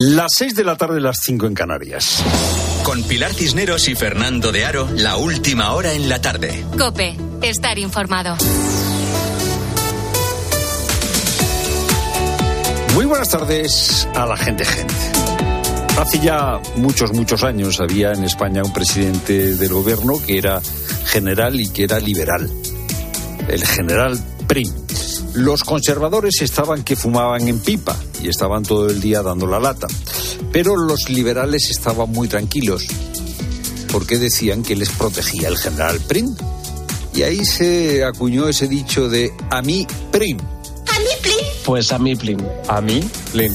Las 6 de la tarde, las 5 en Canarias. Con Pilar Cisneros y Fernando de Aro, la última hora en la tarde. Cope, estar informado. Muy buenas tardes a la gente gente. Hace ya muchos, muchos años había en España un presidente del gobierno que era general y que era liberal. El general Prim. Los conservadores estaban que fumaban en pipa y estaban todo el día dando la lata. Pero los liberales estaban muy tranquilos porque decían que les protegía el general Prim. Y ahí se acuñó ese dicho de a mí Prim. ¿A mí Prim? Pues a mí Plim. A mí Plim.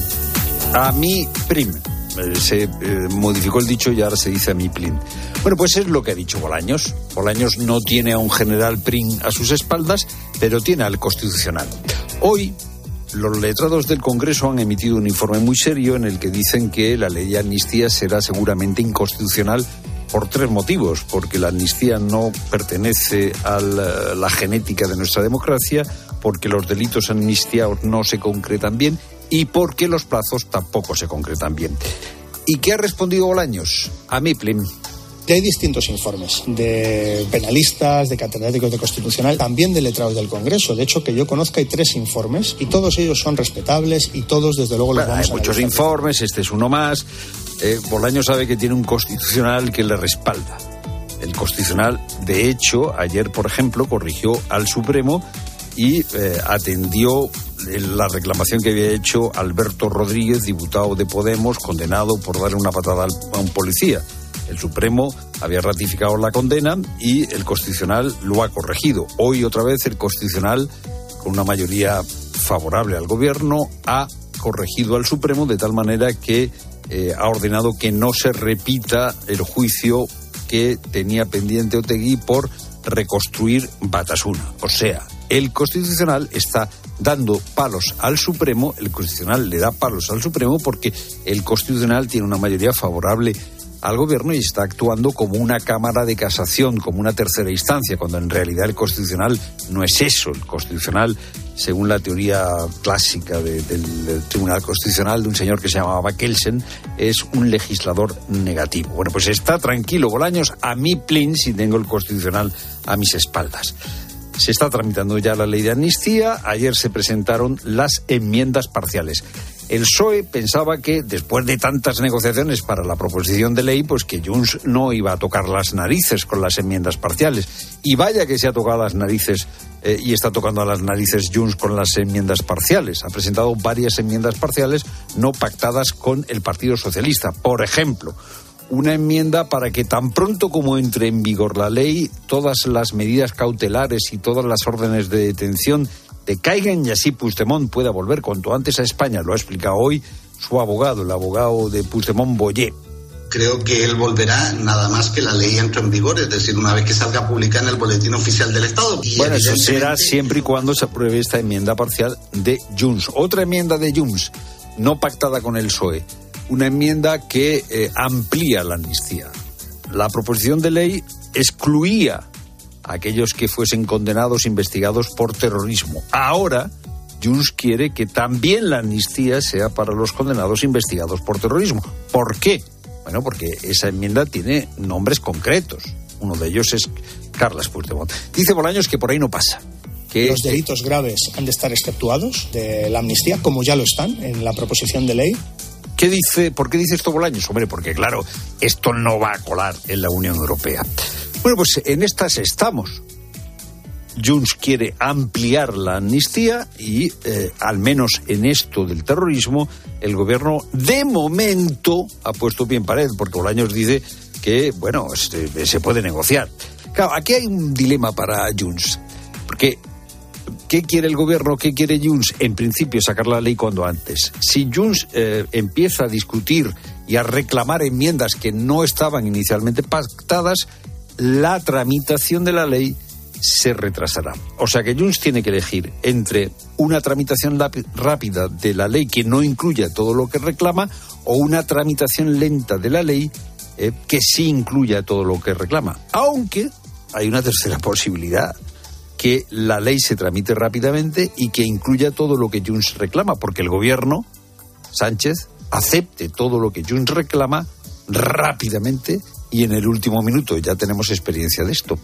A mí Prim. Eh, se eh, modificó el dicho y ahora se dice a mí Plim. Bueno, pues es lo que ha dicho Bolaños. Bolaños no tiene a un general Prim a sus espaldas, pero tiene al Constitucional. Hoy los letrados del Congreso han emitido un informe muy serio en el que dicen que la ley de amnistía será seguramente inconstitucional por tres motivos. Porque la amnistía no pertenece a la, genética de nuestra democracia, porque los delitos amnistiados no se concretan bien y porque los plazos tampoco se concretan bien. ¿Y qué ha respondido Bolaños? A mí, Plim. Y hay distintos informes de penalistas, de catedráticos de constitucional, también de letrados del Congreso. De hecho, que yo conozca hay tres informes y todos ellos son respetables y todos, desde luego, los Bueno, vamos hay a muchos informes, este es uno más. Eh, Bolaños sabe que tiene un constitucional que le respalda. El constitucional, de hecho, ayer, por ejemplo, corrigió al Supremo y eh, atendió la reclamación que había hecho Alberto Rodríguez, diputado de Podemos, condenado por darle una patada a un policía. El Supremo había ratificado la condena y el Constitucional lo ha corregido. Hoy otra vez el Constitucional, con una mayoría favorable al Gobierno, ha corregido al Supremo de tal manera que eh, ha ordenado que no se repita el juicio que tenía pendiente Otegui por reconstruir Batasuna. O sea, el Constitucional está dando palos al Supremo, el Constitucional le da palos al Supremo porque el Constitucional tiene una mayoría favorable al gobierno y está actuando como una cámara de casación, como una tercera instancia, cuando en realidad el constitucional no es eso. El constitucional, según la teoría clásica de- del, Tribunal Constitucional de un señor que se llamaba Kelsen, es un legislador negativo. Bueno, pues está tranquilo Bolaños, a mí plin si tengo el constitucional a mis espaldas. Se está tramitando ya la ley de amnistía. Ayer se presentaron las enmiendas parciales. El PSOE pensaba que después de tantas negociaciones para la proposición de ley, pues que Junts no iba a tocar las narices con las enmiendas parciales. Y vaya que se ha tocado las narices eh, y está tocando a las narices Junts con las enmiendas parciales. Ha presentado varias enmiendas parciales no pactadas con el Partido Socialista. Por ejemplo, una enmienda para que tan pronto como entre en vigor la ley, todas las medidas cautelares y todas las órdenes de detención decaigan y así Puigdemont pueda volver cuanto antes a España. Lo ha explicado hoy su abogado, el abogado de Puigdemont, Boyer. Creo que él volverá nada más que la ley entre en vigor, es decir, una vez que salga publicada en el Boletín Oficial del Estado. Y Bueno, eso será siempre y cuando se apruebe esta enmienda parcial de Junts. Otra enmienda de Junts, no pactada con el PSOE. Una enmienda que eh, amplía la amnistía. La proposición de ley excluía a aquellos que fuesen condenados, investigados por terrorismo. Ahora, Junts quiere que también la amnistía sea para los condenados investigados por terrorismo. ¿Por qué? Bueno, porque esa enmienda tiene nombres concretos. Uno de ellos es Carles Puigdemont. Dice Bolaños que por ahí no pasa. Que Los delitos graves han de estar exceptuados de la amnistía, como ya lo están en la proposición de ley. ¿Qué dice, ¿Por qué dice esto Bolaños? Hombre, porque claro, esto no va a colar en la Unión Europea. Bueno, pues en estas estamos. Junts quiere ampliar la amnistía y, eh, al menos en esto del terrorismo, el gobierno de momento ha puesto pie en pared, porque Bolaños dice que, bueno, se, se puede negociar. Claro, aquí hay un dilema para Junts, porque ¿Qué quiere el gobierno? ¿Qué quiere Junts? En principio, sacar la ley cuando antes. Si Junts eh, empieza a discutir y a reclamar enmiendas que no estaban inicialmente pactadas, la tramitación de la ley se retrasará. O sea que Junts tiene que elegir entre una tramitación rápida de la ley que no incluya todo lo que reclama o una tramitación lenta de la ley eh, que sí incluya todo lo que reclama. Aunque hay una tercera posibilidad que la ley se tramite rápidamente y que incluya todo lo que Junts reclama, porque el gobierno, Sánchez, acepte todo lo que Junts reclama rápidamente y en el último minuto. Ya tenemos experiencia de esto.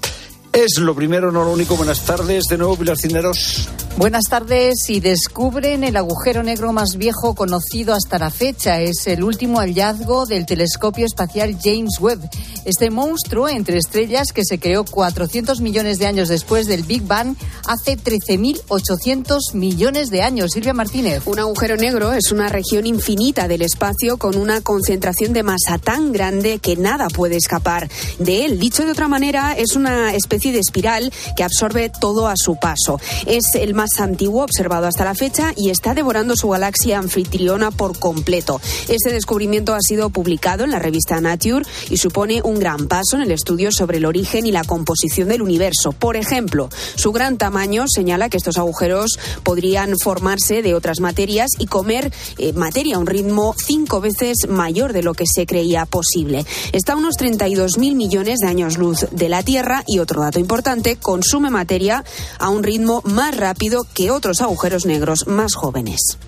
Es lo primero, no lo único. Buenas tardes de nuevo, Pilar Cineros. Buenas tardes. Y descubren el agujero negro más viejo conocido hasta la fecha. Es el último hallazgo del telescopio espacial James Webb. Este monstruo entre estrellas que se creó 400 millones de años después del Big Bang hace 13.800 millones de años. Silvia Martínez. Un agujero negro es una región infinita del espacio con una concentración de masa tan grande que nada puede escapar de él. Dicho de otra manera, es una especie de espiral que absorbe todo a su paso. Es el más antiguo observado hasta la fecha y está devorando su galaxia anfitriona por completo. Este descubrimiento ha sido publicado en la revista Nature y supone un gran paso en el estudio sobre el origen y la composición del universo. Por ejemplo, su gran tamaño señala que estos agujeros podrían formarse de otras materias y comer eh, materia a un ritmo cinco veces mayor de lo que se creía posible. Está a unos 32.000 millones de años luz de la Tierra y otro dato importante, consume materia a un ritmo más rápido que otros agujeros negros más jóvenes.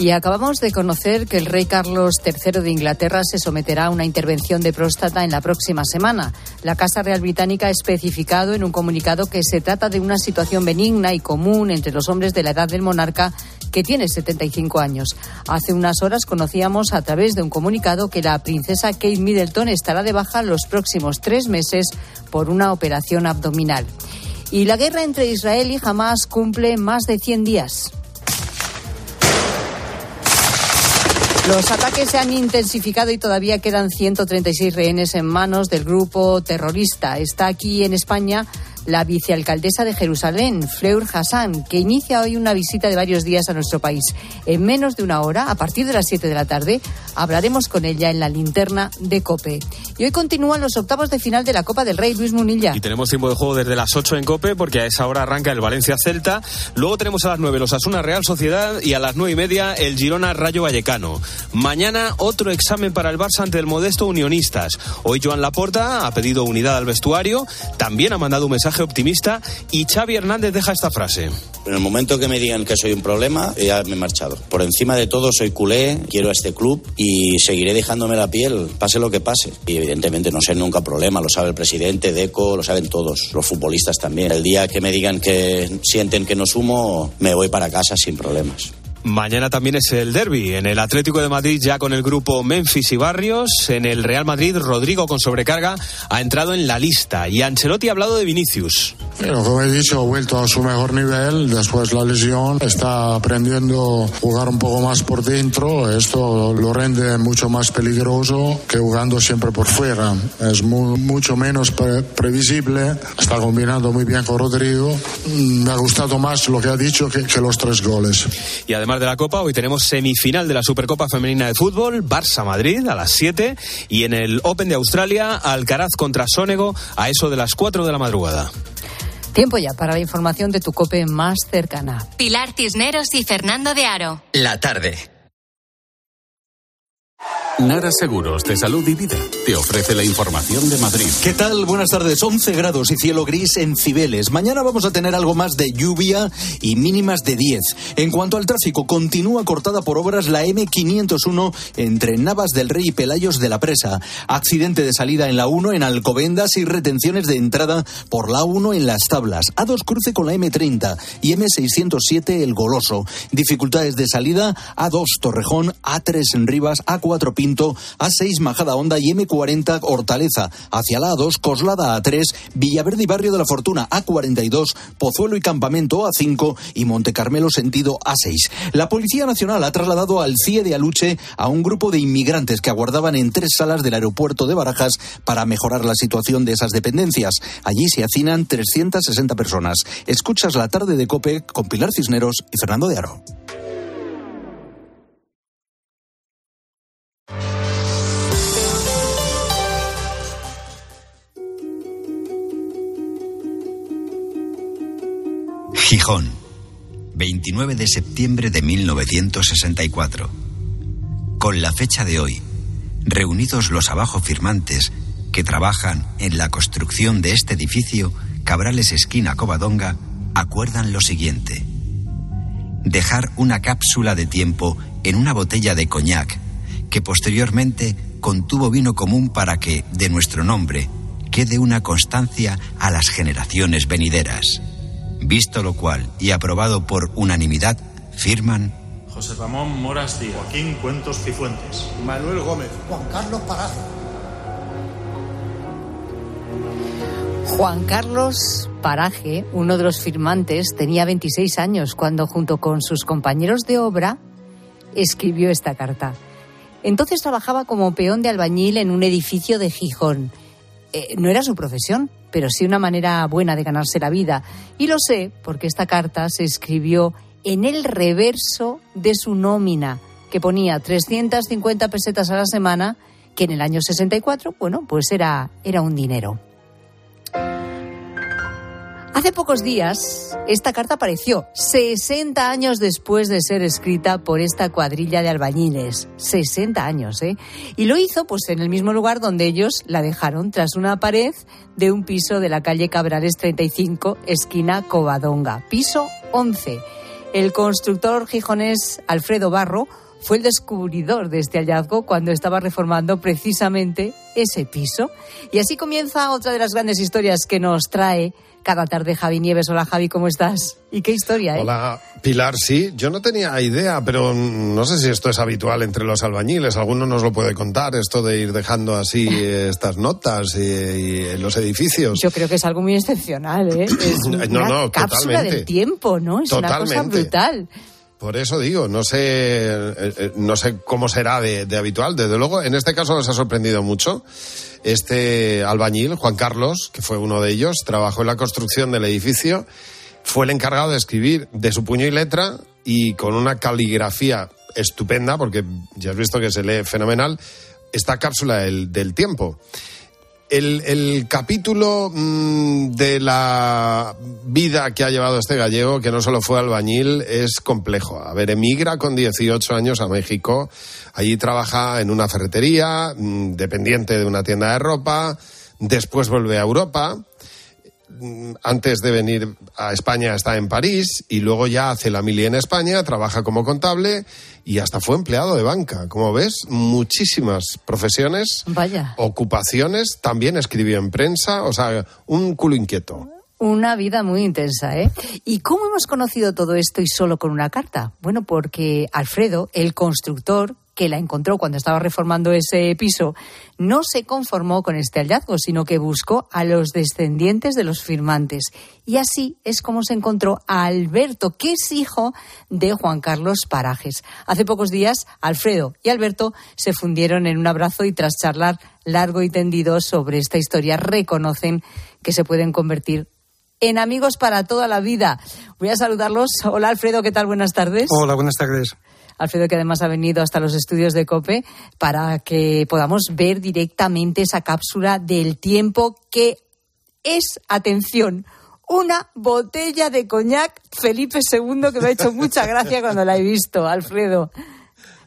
Y acabamos de conocer que el rey Carlos III de Inglaterra se someterá a una intervención de próstata en la próxima semana. La Casa Real Británica ha especificado en un comunicado que se trata de una situación benigna y común entre los hombres de la edad del monarca que tiene 75 años. Hace unas horas conocíamos a través de un comunicado que la princesa Kate Middleton estará de baja los próximos tres meses por una operación abdominal. Y la guerra entre Israel y Hamas cumple más de 100 días. Los ataques se han intensificado y todavía quedan 136 rehenes en manos del grupo terrorista. Está aquí en España la vicealcaldesa de Jerusalén, Fleur Hassan, que inicia hoy una visita de varios días a nuestro país. En menos de una hora, a partir de las 7 de la tarde, hablaremos con ella en la linterna de COPE. Y hoy continúan los octavos de final de la Copa del Rey, Luis Munilla. Y tenemos tiempo de juego desde las 8 en COPE, porque a esa hora arranca el Valencia Celta. Luego tenemos a las 9 los Asuna Real Sociedad y a las 9 y media el Girona Rayo Vallecano. Mañana otro examen para el Barça ante el modesto Unionistas. Hoy Joan Laporta ha pedido unidad al vestuario, también ha mandado un mensaje optimista y Xavi Hernández deja esta frase. En el momento que me digan que soy un problema, ya me he marchado. Por encima de todo soy culé, quiero a este club y seguiré dejándome la piel, pase lo que pase. Y evidentemente no sé nunca problema, lo sabe el presidente, Deco, lo saben todos, los futbolistas también. El día que me digan que sienten que no sumo, me voy para casa sin problemas. Mañana también es el derby. En el Atlético de Madrid, ya con el grupo Memphis y Barrios. En el Real Madrid, Rodrigo con sobrecarga ha entrado en la lista. Y Ancelotti ha hablado de Vinicius. Pero como he dicho, ha vuelto a su mejor nivel después la lesión. Está aprendiendo a jugar un poco más por dentro. Esto lo rende mucho más peligroso que jugando siempre por fuera. Es mucho menos previsible. Está combinando muy bien con Rodrigo. Mm, me ha gustado más lo que ha dicho que, que los tres goles. Y además de la Copa, hoy tenemos semifinal de la Supercopa Femenina de Fútbol, Barça-Madrid a las 7 y en el Open de Australia, Alcaraz contra Sónego a eso de las 4 de la madrugada. Tiempo ya para la información de tu COPE más cercana. Pilar Cisneros y Fernando de Aro. La tarde. Nara Seguros de Salud y Vida te ofrece la información de Madrid. ¿Qué tal? Buenas tardes. 11 grados y cielo gris en Cibeles. Mañana vamos a tener algo más de lluvia y mínimas de 10. En cuanto al tráfico, continúa cortada por obras la M501 entre Navas del Rey y Pelayos de la Presa. Accidente de salida en la 1 en Alcobendas y retenciones de entrada por la 1 en Las Tablas. A2 cruce con la M30 y M607 El Goloso. Dificultades de salida A2 Torrejón, A3 en Rivas, A4 Pinto a6 Majada Honda y M40 Hortaleza. Hacia la A2 Coslada A3, Villaverde y Barrio de la Fortuna A42, Pozuelo y Campamento A5 y Monte Carmelo sentido A6. La Policía Nacional ha trasladado al CIE de Aluche a un grupo de inmigrantes que aguardaban en tres salas del aeropuerto de Barajas para mejorar la situación de esas dependencias. Allí se hacinan 360 personas. Escuchas la tarde de COPE con Pilar Cisneros y Fernando de Aro. Gijón, 29 de septiembre de 1964. Con la fecha de hoy, reunidos los abajo firmantes que trabajan en la construcción de este edificio, Cabrales Esquina Covadonga, acuerdan lo siguiente. Dejar una cápsula de tiempo en una botella de coñac que posteriormente contuvo vino común para que, de nuestro nombre, quede una constancia a las generaciones venideras. Visto lo cual y aprobado por unanimidad, firman José Ramón Moras Díaz, Joaquín Cuentos Cifuentes, Manuel Gómez, Juan Carlos Paraje. Juan Carlos Paraje, uno de los firmantes, tenía 26 años cuando junto con sus compañeros de obra escribió esta carta. Entonces trabajaba como peón de albañil en un edificio de Gijón. Eh, no era su profesión, pero sí una manera buena de ganarse la vida. Y lo sé porque esta carta se escribió en el reverso de su nómina, que ponía 350 pesetas a la semana, que en el año 64, bueno, pues era, era un dinero. Hace pocos días, esta carta apareció, 60 años después de ser escrita por esta cuadrilla de albañiles. 60 años, ¿eh? Y lo hizo, pues, en el mismo lugar donde ellos la dejaron, tras una pared de un piso de la calle Cabrales 35, esquina Covadonga. Piso 11. El constructor gijonés Alfredo Barro fue el descubridor de este hallazgo cuando estaba reformando precisamente ese piso. Y así comienza otra de las grandes historias que nos trae cada tarde Javi Nieves. Hola Javi, ¿cómo estás? ¿Y qué historia, eh? Hola Pilar, sí, yo no tenía idea, pero no sé si esto es habitual entre los albañiles. Alguno nos lo puede contar, esto de ir dejando así estas notas y, los edificios. Yo creo que es algo muy excepcional, ¿eh? Es una no, no, cápsula totalmente. del tiempo, ¿no? Es una cosa Totalmente. brutal. Por eso digo, no sé, eh, eh, no sé cómo será de, habitual. Desde luego, en este caso nos ha sorprendido mucho. Este albañil, Juan Carlos, que fue uno de ellos, trabajó en la construcción del edificio, fue el encargado de escribir de su puño y letra y con una caligrafía estupenda, porque ya has visto que se lee fenomenal, esta cápsula del tiempo. El, el capítulo mm, de la vida que ha llevado este gallego, que no solo fue albañil, es complejo. A ver, emigra con 18 años a México. Allí trabaja en una ferretería, mm, dependiente de una tienda de ropa. Después vuelve a Europa. Mm, Antes de venir a España está en París y luego ya hace la mili en España, trabaja como contable y hasta fue empleado de banca. Como ves, muchísimas profesiones Vaya. ocupaciones, también escribió en prensa, o sea, un culo inquieto. Una vida muy intensa, ¿eh? ¿Y cómo hemos conocido todo esto y solo con una carta? Bueno, porque Alfredo, el constructor que la encontró cuando estaba reformando ese piso, no se conformó con este hallazgo, sino que buscó a los descendientes de los firmantes. Y así es como se encontró a Alberto, que es hijo de Juan Carlos Parajes. Hace pocos días, Alfredo y Alberto se fundieron en un abrazo y tras charlar largo y tendido sobre esta historia, reconocen que se pueden convertir en amigos para toda la vida. Voy a saludarlos. Hola Alfredo, ¿qué tal? Buenas tardes. Hola, buenas tardes. Alfredo, que además ha venido hasta los estudios de COPE para que podamos ver directamente esa cápsula del tiempo que es, atención, una botella de coñac Felipe II que me ha hecho mucha gracia cuando la he visto, Alfredo.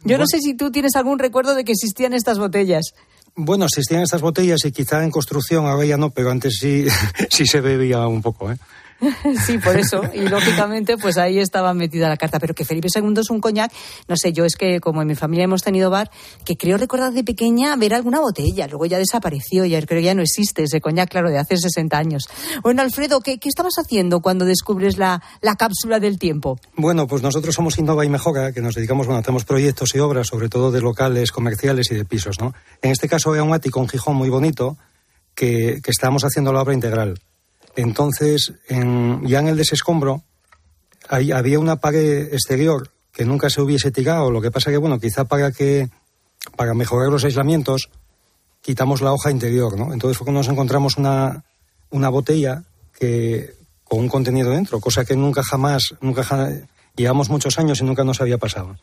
Yo no sé si tú tienes algún recuerdo de que existían estas botellas. Bueno, existían estas botellas y quizá en construcción, ahora ya no, pero antes sí, sí se bebía un poco, ¿eh? sí, por eso. Y lógicamente, pues ahí estaba metida la carta. Pero que Felipe II es un coñac, no sé, yo es que como en mi familia hemos tenido bar, que creo recordar de pequeña ver alguna botella. Luego ya desapareció, ya creo que ya no existe ese coñac, claro, de hace 60 años. Bueno, Alfredo, ¿qué, qué estabas haciendo cuando descubres la, la cápsula del tiempo? Bueno, pues nosotros somos Innova y Mejora, que nos dedicamos, bueno, hacemos proyectos y obras, sobre todo de locales, comerciales y de pisos, ¿no? En este caso era un ático, un Gijón muy bonito, que, que estábamos haciendo la obra integral. Entonces, en, ya en el desescombro, ahí había una pared exterior que nunca se hubiese tirado. Lo que pasa que, bueno, quizá para que para mejorar los aislamientos, quitamos la hoja interior, ¿no? Entonces fue cuando nos encontramos una, una botella que con un contenido dentro, cosa que nunca jamás, nunca ja- llevamos muchos años y nunca nos había pasado.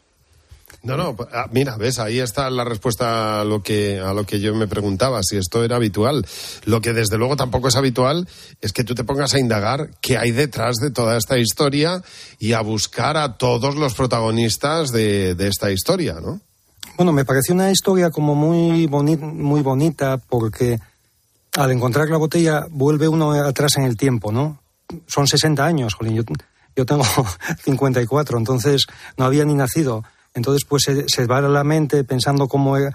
No, no, ah, mira, ves, ahí está la respuesta a lo que a lo que yo me preguntaba, si esto era habitual. Lo que desde luego tampoco es habitual es que tú te pongas a indagar qué hay detrás de toda esta historia y a buscar a todos los protagonistas de, esta historia, ¿no? Bueno, me pareció una historia como muy, muy bonita porque al encontrar la botella vuelve uno atrás en el tiempo, ¿no? Son 60 años, Jolín, yo, yo tengo 54, entonces no había ni nacido. Entonces, pues se, se va a la mente pensando cómo es,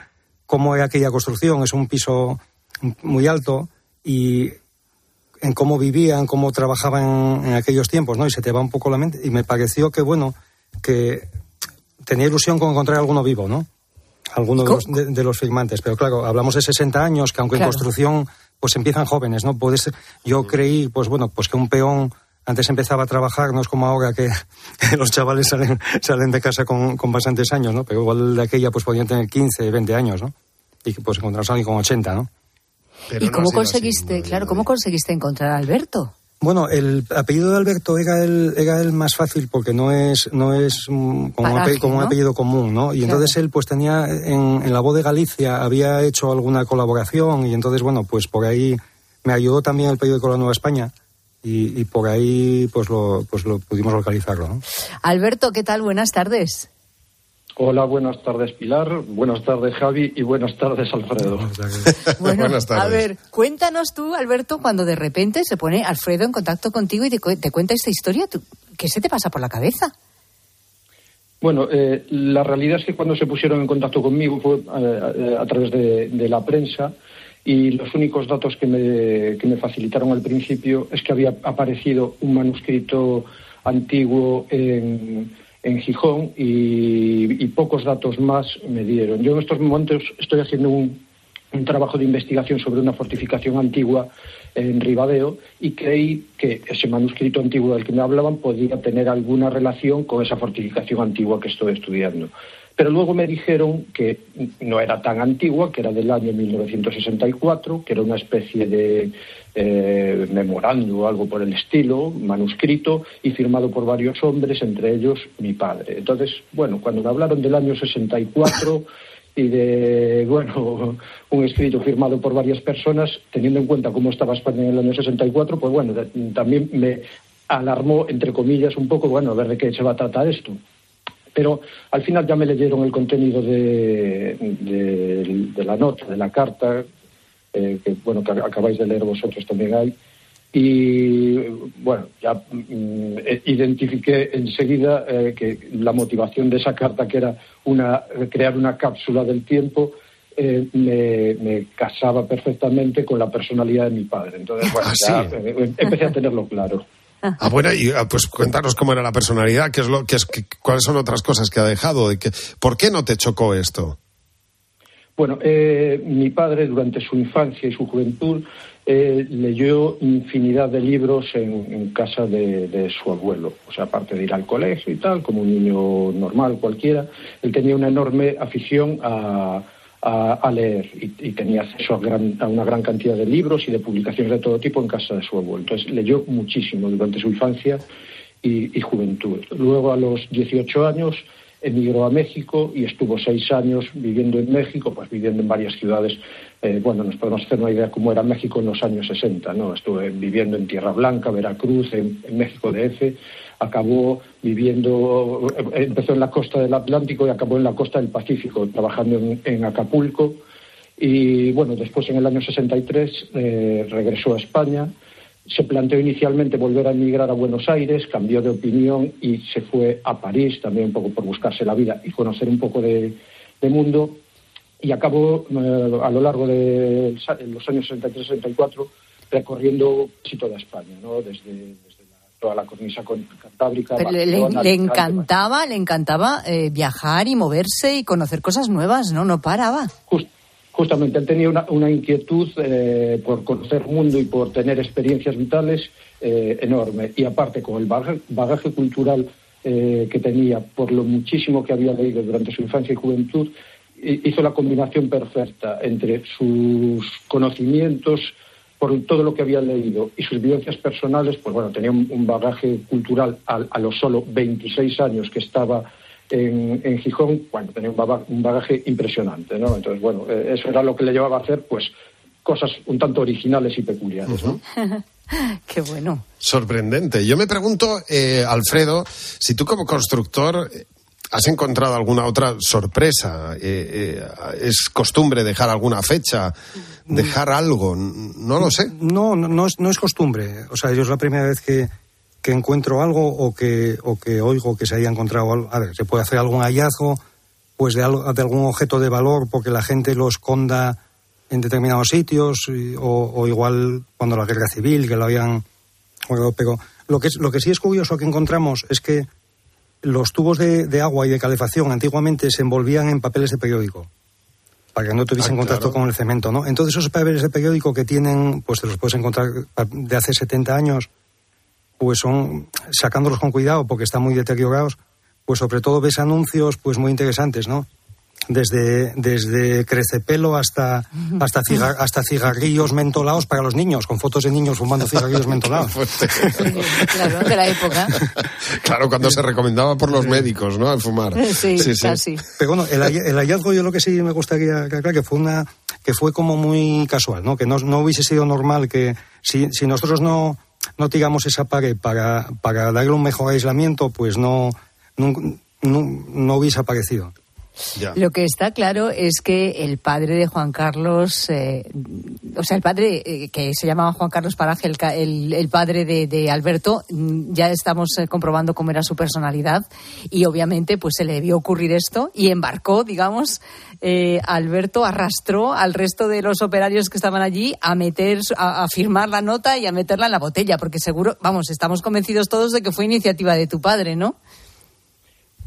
cómo es aquella construcción. Es un piso muy alto y en cómo vivían, cómo trabajaban en aquellos tiempos, ¿no? Y se te va un poco la mente. Y me pareció que, bueno, que tenía ilusión con encontrar alguno vivo, ¿no? Alguno de los, de, de los firmantes. Pero claro, hablamos de 60 años, que aunque Claro. en construcción, pues empiezan jóvenes, ¿no? Puedes, yo creí, pues bueno, pues que un peón antes empezaba a trabajar, no es como ahora que los chavales salen, salen de casa con, con bastantes años, ¿no? Pero igual de aquella pues podían tener 15, 20 años, ¿no? Y que pues encontramos a alguien con 80, ¿no? ¿Y cómo conseguiste, claro, cómo conseguiste encontrar a Alberto? Bueno, el apellido de Alberto era el, era el más fácil porque no es, no es mm, como, un, Paraje, ape- como un ¿no? apellido común, ¿no? Y Claro. entonces él pues tenía en, en la voz de Galicia había hecho alguna colaboración y entonces bueno pues por ahí me ayudó también el periódico La Nueva España y, y por ahí pues lo pues lo pudimos localizarlo, ¿no? Alberto, ¿qué tal? Buenas tardes. Hola, buenas tardes Pilar, buenas tardes Javi y buenas tardes Alfredo. Bueno, buenas a ver, cuéntanos tú, Alberto, cuando de repente se pone Alfredo en contacto contigo y te, cu- te cuenta esta historia, ¿tú- ¿qué se te pasa por la cabeza? Bueno, eh, la realidad es que cuando se pusieron en contacto conmigo fue eh, eh, a través de, de la prensa y los únicos datos que me, que me facilitaron al principio es que había aparecido un manuscrito antiguo en, en Gijón y, pocos datos más me dieron. Yo en estos momentos estoy haciendo un, un trabajo de investigación sobre una fortificación antigua en Ribadeo y creí que ese manuscrito antiguo del que me hablaban podía tener alguna relación con esa fortificación antigua que estoy estudiando. Pero luego me dijeron que no era tan antigua, que era del año 1964, que era una especie de eh, memorando o algo por el estilo, manuscrito y firmado por varios hombres, entre ellos mi padre. Entonces, bueno, cuando me hablaron del año 64 y de, bueno, un escrito firmado por varias personas, teniendo en cuenta cómo estaba España en el año 64, pues bueno, también me alarmó, entre comillas, un poco, bueno, a ver de qué se va a tratar esto. Pero al final ya me leyeron el contenido de, de- de la nota, de la carta, eh, que bueno, que acabáis de leer vosotros también hay. Y bueno, ya mm, eh, identifiqué enseguida eh, que la motivación de esa carta, que era una, crear una cápsula del tiempo, eh, me, me casaba perfectamente con la personalidad de mi padre. Entonces, bueno, Ah, ya sí. eh, empecé a tenerlo claro. Ah, bueno, y ah, pues cuéntanos cómo era la personalidad, qué es lo, qué es, cuáles son otras cosas que ha dejado, ¿por qué no te chocó esto? Bueno, eh, mi padre durante su infancia y su juventud eh, leyó infinidad de libros en, en casa de, de su abuelo. O sea, aparte de ir al colegio y tal, como un niño normal cualquiera, él tenía una enorme afición a, a- leer y, y tenía acceso a, gran- a una gran cantidad de libros y de publicaciones de todo tipo en casa de su abuelo. Entonces leyó muchísimo durante su infancia y, y juventud. Luego, a los 18 años, emigró a México y estuvo seis años viviendo en México, pues viviendo en varias ciudades. Eh, bueno, nos podemos hacer una idea cómo era México en los años 60, ¿no? Estuve viviendo en Tierra Blanca, Veracruz, en, en México DF, acabó viviendo, empezó en la costa del Atlántico y acabó en la costa del Pacífico, trabajando en, Acapulco. Y bueno, después en el año 63 eh, regresó a España. Se planteó inicialmente volver a emigrar a Buenos Aires, cambió de opinión y se fue a París también un poco por buscarse la vida y conocer un poco de, mundo. Y acabó eh, a lo largo de los años 63-64 recorriendo casi toda España, ¿no? desde, toda la cornisa cantábrica. Pero le, encantaba, le encantaba eh, viajar y moverse y conocer cosas nuevas, ¿no? No paraba. Justamente, él tenía una, una inquietud eh, por conocer mundo y por tener experiencias vitales eh, enorme. Y aparte, con el bagaje, bagaje cultural eh, que tenía, por lo muchísimo que había leído durante su infancia y juventud, hi- hizo la combinación perfecta entre sus conocimientos, por todo lo que había leído y sus vivencias personales, pues bueno, tenía un, un bagaje cultural a, a los solo 26 años que estaba en, en Gijón, bueno, tenía un baga- un bagaje impresionante, ¿no? Entonces, bueno, eh, eso era lo que le llevaba a hacer, pues, cosas un tanto originales y peculiares, ¿no? Qué bueno. Sorprendente. Yo me pregunto, eh, Alfredo, si tú como constructor has encontrado alguna otra sorpresa. Eh, eh, ¿Es costumbre dejar alguna fecha, dejar algo? No lo sé. No, no, no es, no es costumbre. O sea, yo es la primera vez que, que encuentro algo o que, o que oigo que se haya encontrado algo. A ver, se puede hacer algún hallazgo, pues de, algo, de algún objeto de valor porque la gente lo esconda en determinados sitios o, igual cuando la guerra civil que lo habían pero lo que lo que sí es curioso que encontramos es que los tubos de, agua y de calefacción antiguamente se envolvían en papeles de periódico para que no tuviesen ah, contacto con el cemento, ¿no? Entonces esos papeles de periódico que tienen, pues te los puedes encontrar de hace 70 años, pues son sacándolos con cuidado porque están muy deteriorados, pues sobre todo ves anuncios pues muy interesantes, ¿no? Desde, desde crecepelo hasta, hasta, hasta cigarrillos mentolados para los niños, con fotos de niños fumando cigarrillos mentolados. claro, de la época. Claro, cuando se recomendaba por los médicos, ¿no? Al fumar. Sí, sí, sí. Pero bueno, el, hallazgo yo lo que sí me gustaría aclarar que fue una que fue como muy casual, ¿no? Que no, no hubiese sido normal que si, si nosotros no, no tiramos esa pared para, para darle un mejor aislamiento, pues no, no, no hubiese aparecido. Lo que está claro es que el padre de Juan Carlos, eh, o sea, el padre eh, que se llamaba Juan Carlos Paraje, el, el, padre de, Alberto, mm, ya estamos eh, comprobando cómo era su personalidad y obviamente pues se le debió ocurrir esto y embarcó, digamos, Alberto arrastró al resto de los operarios que estaban allí a meter, a firmar la nota y a meterla en la botella, porque seguro, vamos, estamos convencidos todos de que fue iniciativa de tu padre, ¿no?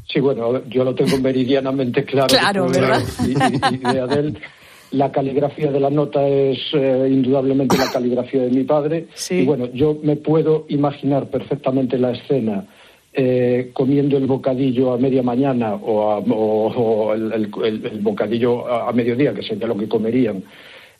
Sí, bueno, yo lo tengo meridianamente claro. claro, ¿verdad? Y, La caligrafía de la nota es eh, indudablemente la caligrafía de mi padre. Y bueno, yo me puedo imaginar perfectamente la escena eh, comiendo el bocadillo a media mañana o, el, bocadillo a, mediodía, que sería lo que comerían,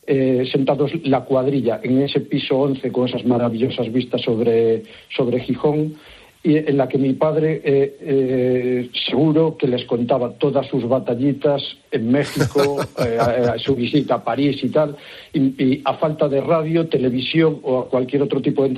eh, sentados la cuadrilla en ese piso 11 con esas maravillosas vistas sobre, sobre Gijón y en la que mi padre eh, eh, seguro que les contaba todas sus batallitas en México, eh, su visita a París y tal, y, a falta de radio, televisión o cualquier otro tipo de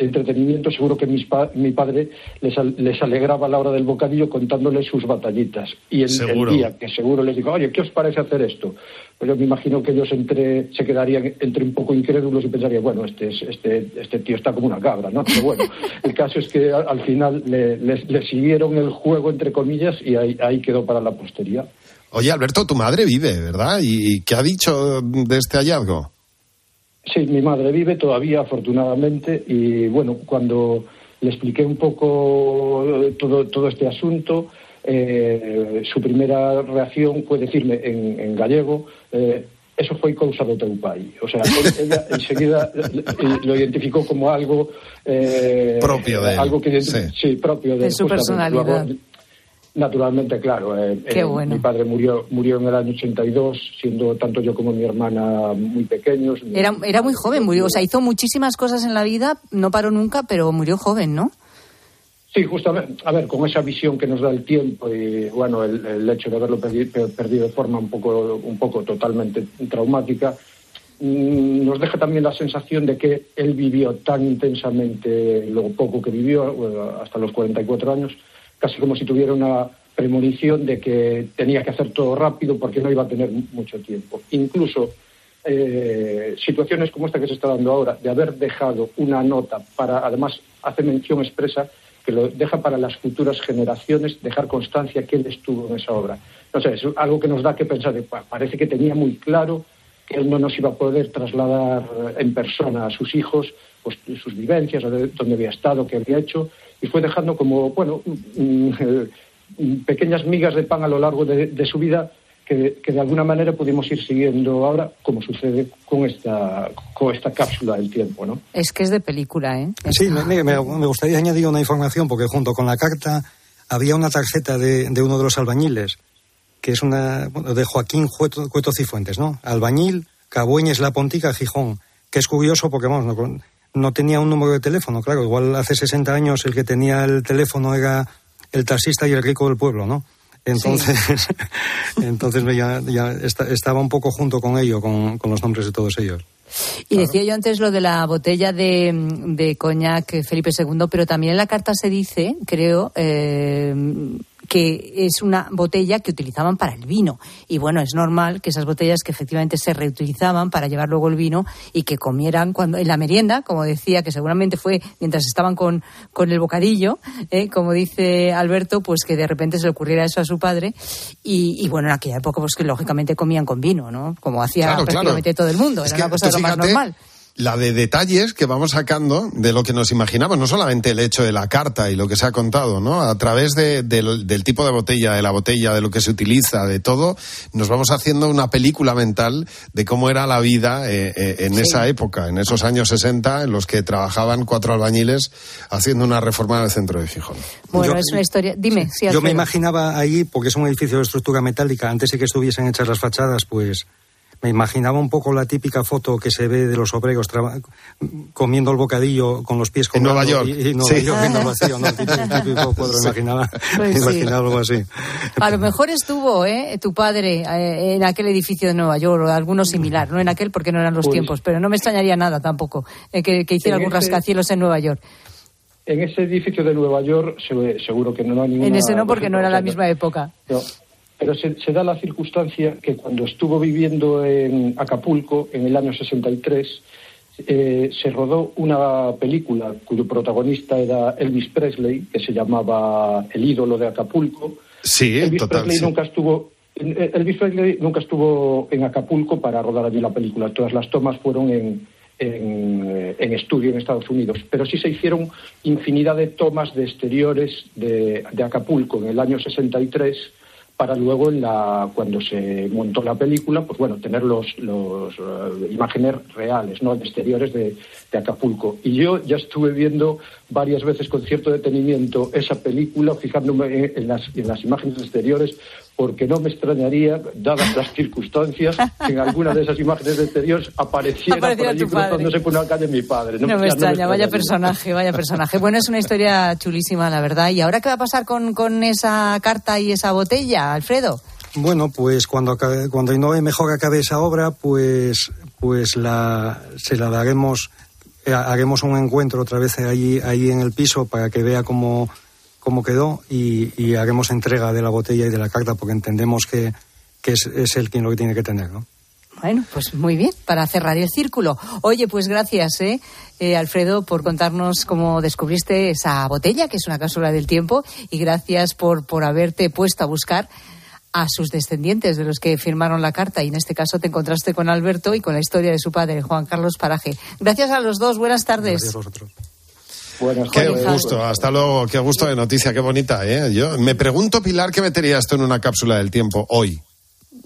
entretenimiento, seguro que mi padre les, les, alegraba a la hora del bocadillo contándoles sus batallitas. Y el, el día que seguro les digo, oye, ¿qué os parece hacer esto? Pues yo me imagino que ellos entre, se quedarían entre un poco incrédulos y pensarían, bueno, este, este, este tío está como una cabra, ¿no? Pero bueno, el caso es que al, final le, siguieron el juego, entre comillas, y ahí, ahí quedó para la posteridad. Oye, Alberto, tu madre vive, ¿verdad? ¿Y qué ha dicho de este hallazgo? Sí, mi madre vive todavía, afortunadamente, y bueno, cuando le expliqué un poco todo, todo este asunto, eh, su primera reacción fue decirme en, gallego, eh, eso fue causa de teu pai. O sea, ella enseguida lo identificó como algo... Eh, propio de Algo que, sí. propio de, su personalidad. Naturalmente, claro. Mi padre murió, murió en el año 82, siendo tanto yo como mi hermana muy pequeños. Era, era muy joven, murió. O sea, hizo muchísimas cosas en la vida, no paró nunca, pero murió joven, ¿no? Sí, justamente, a ver, con esa visión que nos da el tiempo y bueno, el, hecho de haberlo perdido de forma un poco, un poco totalmente traumática, mm, nos deja también la sensación de que él vivió tan intensamente lo poco que vivió, hasta los 44 años, casi como si tuviera una premonición de que tenía que hacer todo rápido porque no iba a tener mucho tiempo. Incluso eh, situaciones como esta que se está dando ahora, de haber dejado una nota para, además, hace mención expresa que lo deja para las futuras generaciones, dejar constancia que él estuvo en esa obra. No sé, es algo que nos da que pensar, parece que tenía muy claro que él no nos iba a poder trasladar en persona a sus hijos pues, sus vivencias, dónde había estado, qué había hecho, y fue dejando como, bueno, mm, pequeñas migas de pan a lo largo de su vida que, de alguna manera pudimos ir siguiendo ahora, como sucede con esta, con esta cápsula del tiempo, ¿no? Es que es de película, ¿eh? Sí, me, me, gustaría añadir una información, porque junto con la carta había una tarjeta de, de uno de los albañiles, que es una, bueno, de Joaquín Cueto, Cifuentes, ¿no? Albañil, Cabueñes La Pontica, Gijón, que es curioso porque, vamos, no, no tenía un número de teléfono, claro, igual hace 60 años el que tenía el teléfono era el taxista y el rico del pueblo, ¿no? Entonces, entonces ya, ya estaba un poco junto con ello, con, los nombres de todos ellos. Y decía yo antes lo de la botella de, de coñac Felipe II, pero también en la carta se dice, creo, eh, que es una botella que utilizaban para el vino. Y bueno, es normal que esas botellas que efectivamente se reutilizaban para llevar luego el vino y que comieran cuando en la merienda, como decía, que seguramente fue mientras estaban con, con el bocadillo, ¿eh? como dice Alberto, pues que de repente se le ocurriera eso a su padre. Y, bueno, en aquella época, pues que lógicamente comían con vino, ¿no? Como hacía prácticamente todo el mundo. Era una cosa de lo más normal la de detalles que vamos sacando de lo que nos imaginamos, no solamente el hecho de la carta y lo que se ha contado, ¿no? A través del, tipo de botella, de la botella, de lo que se utiliza, de todo, nos vamos haciendo una película mental de cómo era la vida eh, eh, en esa época, en esos años 60, en los que trabajaban cuatro albañiles haciendo una reforma del centro de Gijón. Bueno, es una historia. Dime, sí, Yo me imaginaba ahí, porque es un edificio de estructura metálica, antes de que estuviesen hechas las fachadas, pues me imaginaba un poco la típica foto que se ve de los obreros comiendo el bocadillo con los pies en Nueva York. y, Nueva York viendo el vacío ¿no? típico cuadro imaginaba, pues imaginaba algo así. A lo mejor estuvo ¿eh? tu padre eh, en aquel edificio de Nueva York o alguno similar no en aquel porque no eran los pues tiempos pero no me extrañaría nada tampoco eh, que, hiciera algún rascacielos en Nueva York. En ese edificio de Nueva York seguro que no hay ninguna... En ese no, porque no era la misma época. No, pero se, da la circunstancia que cuando estuvo viviendo en Acapulco en el año 63, eh, se rodó una película cuyo protagonista era Elvis Presley, que se llamaba El ídolo de Acapulco. Sí, Elvis Presley nunca estuvo eh, Elvis Presley nunca estuvo en Acapulco para rodar allí la película. Todas las tomas fueron en, en, en, estudio en Estados Unidos, pero sí se hicieron infinidad de tomas de exteriores de, de Acapulco en el año 63 para luego en la, cuando se montó la película, pues bueno, tener los, los eh, imágenes reales, ¿no? exteriores de, de, Acapulco. Y yo ya estuve viendo varias veces con cierto detenimiento esa película, fijándome en las, en las imágenes exteriores, porque no me extrañaría, dadas las circunstancias, que en alguna de esas imágenes de exteriores apareciera, por allí cruzándose por una calle mi padre. No, me extraña, vaya personaje, vaya personaje. Bueno, es una historia chulísima, la verdad. ¿Y ahora qué va a pasar con, con esa carta y esa botella, Alfredo? Bueno, pues cuando, cuando Innove mejor acabe esa obra, pues, pues la, se la daremos, eh, haremos un encuentro otra vez ahí, ahí en el piso para que vea cómo cómo quedó y, y, haremos entrega de la botella y de la carta porque entendemos que, que es, es, él quien lo que tiene que tener, ¿no? Bueno, pues muy bien, para cerrar el círculo. Oye, pues gracias, ¿eh? Eh, Alfredo, por contarnos cómo descubriste esa botella, que es una cápsula del tiempo, y gracias por, por haberte puesto a buscar a sus descendientes de los que firmaron la carta y en este caso te encontraste con Alberto y con la historia de su padre, Juan Carlos Paraje. Gracias a los dos, buenas tardes. Gracias a vosotros qué gusto, hasta luego, qué gusto de noticia, qué bonita, ¿eh? Yo me pregunto, Pilar, ¿qué meterías tú en una cápsula del tiempo hoy?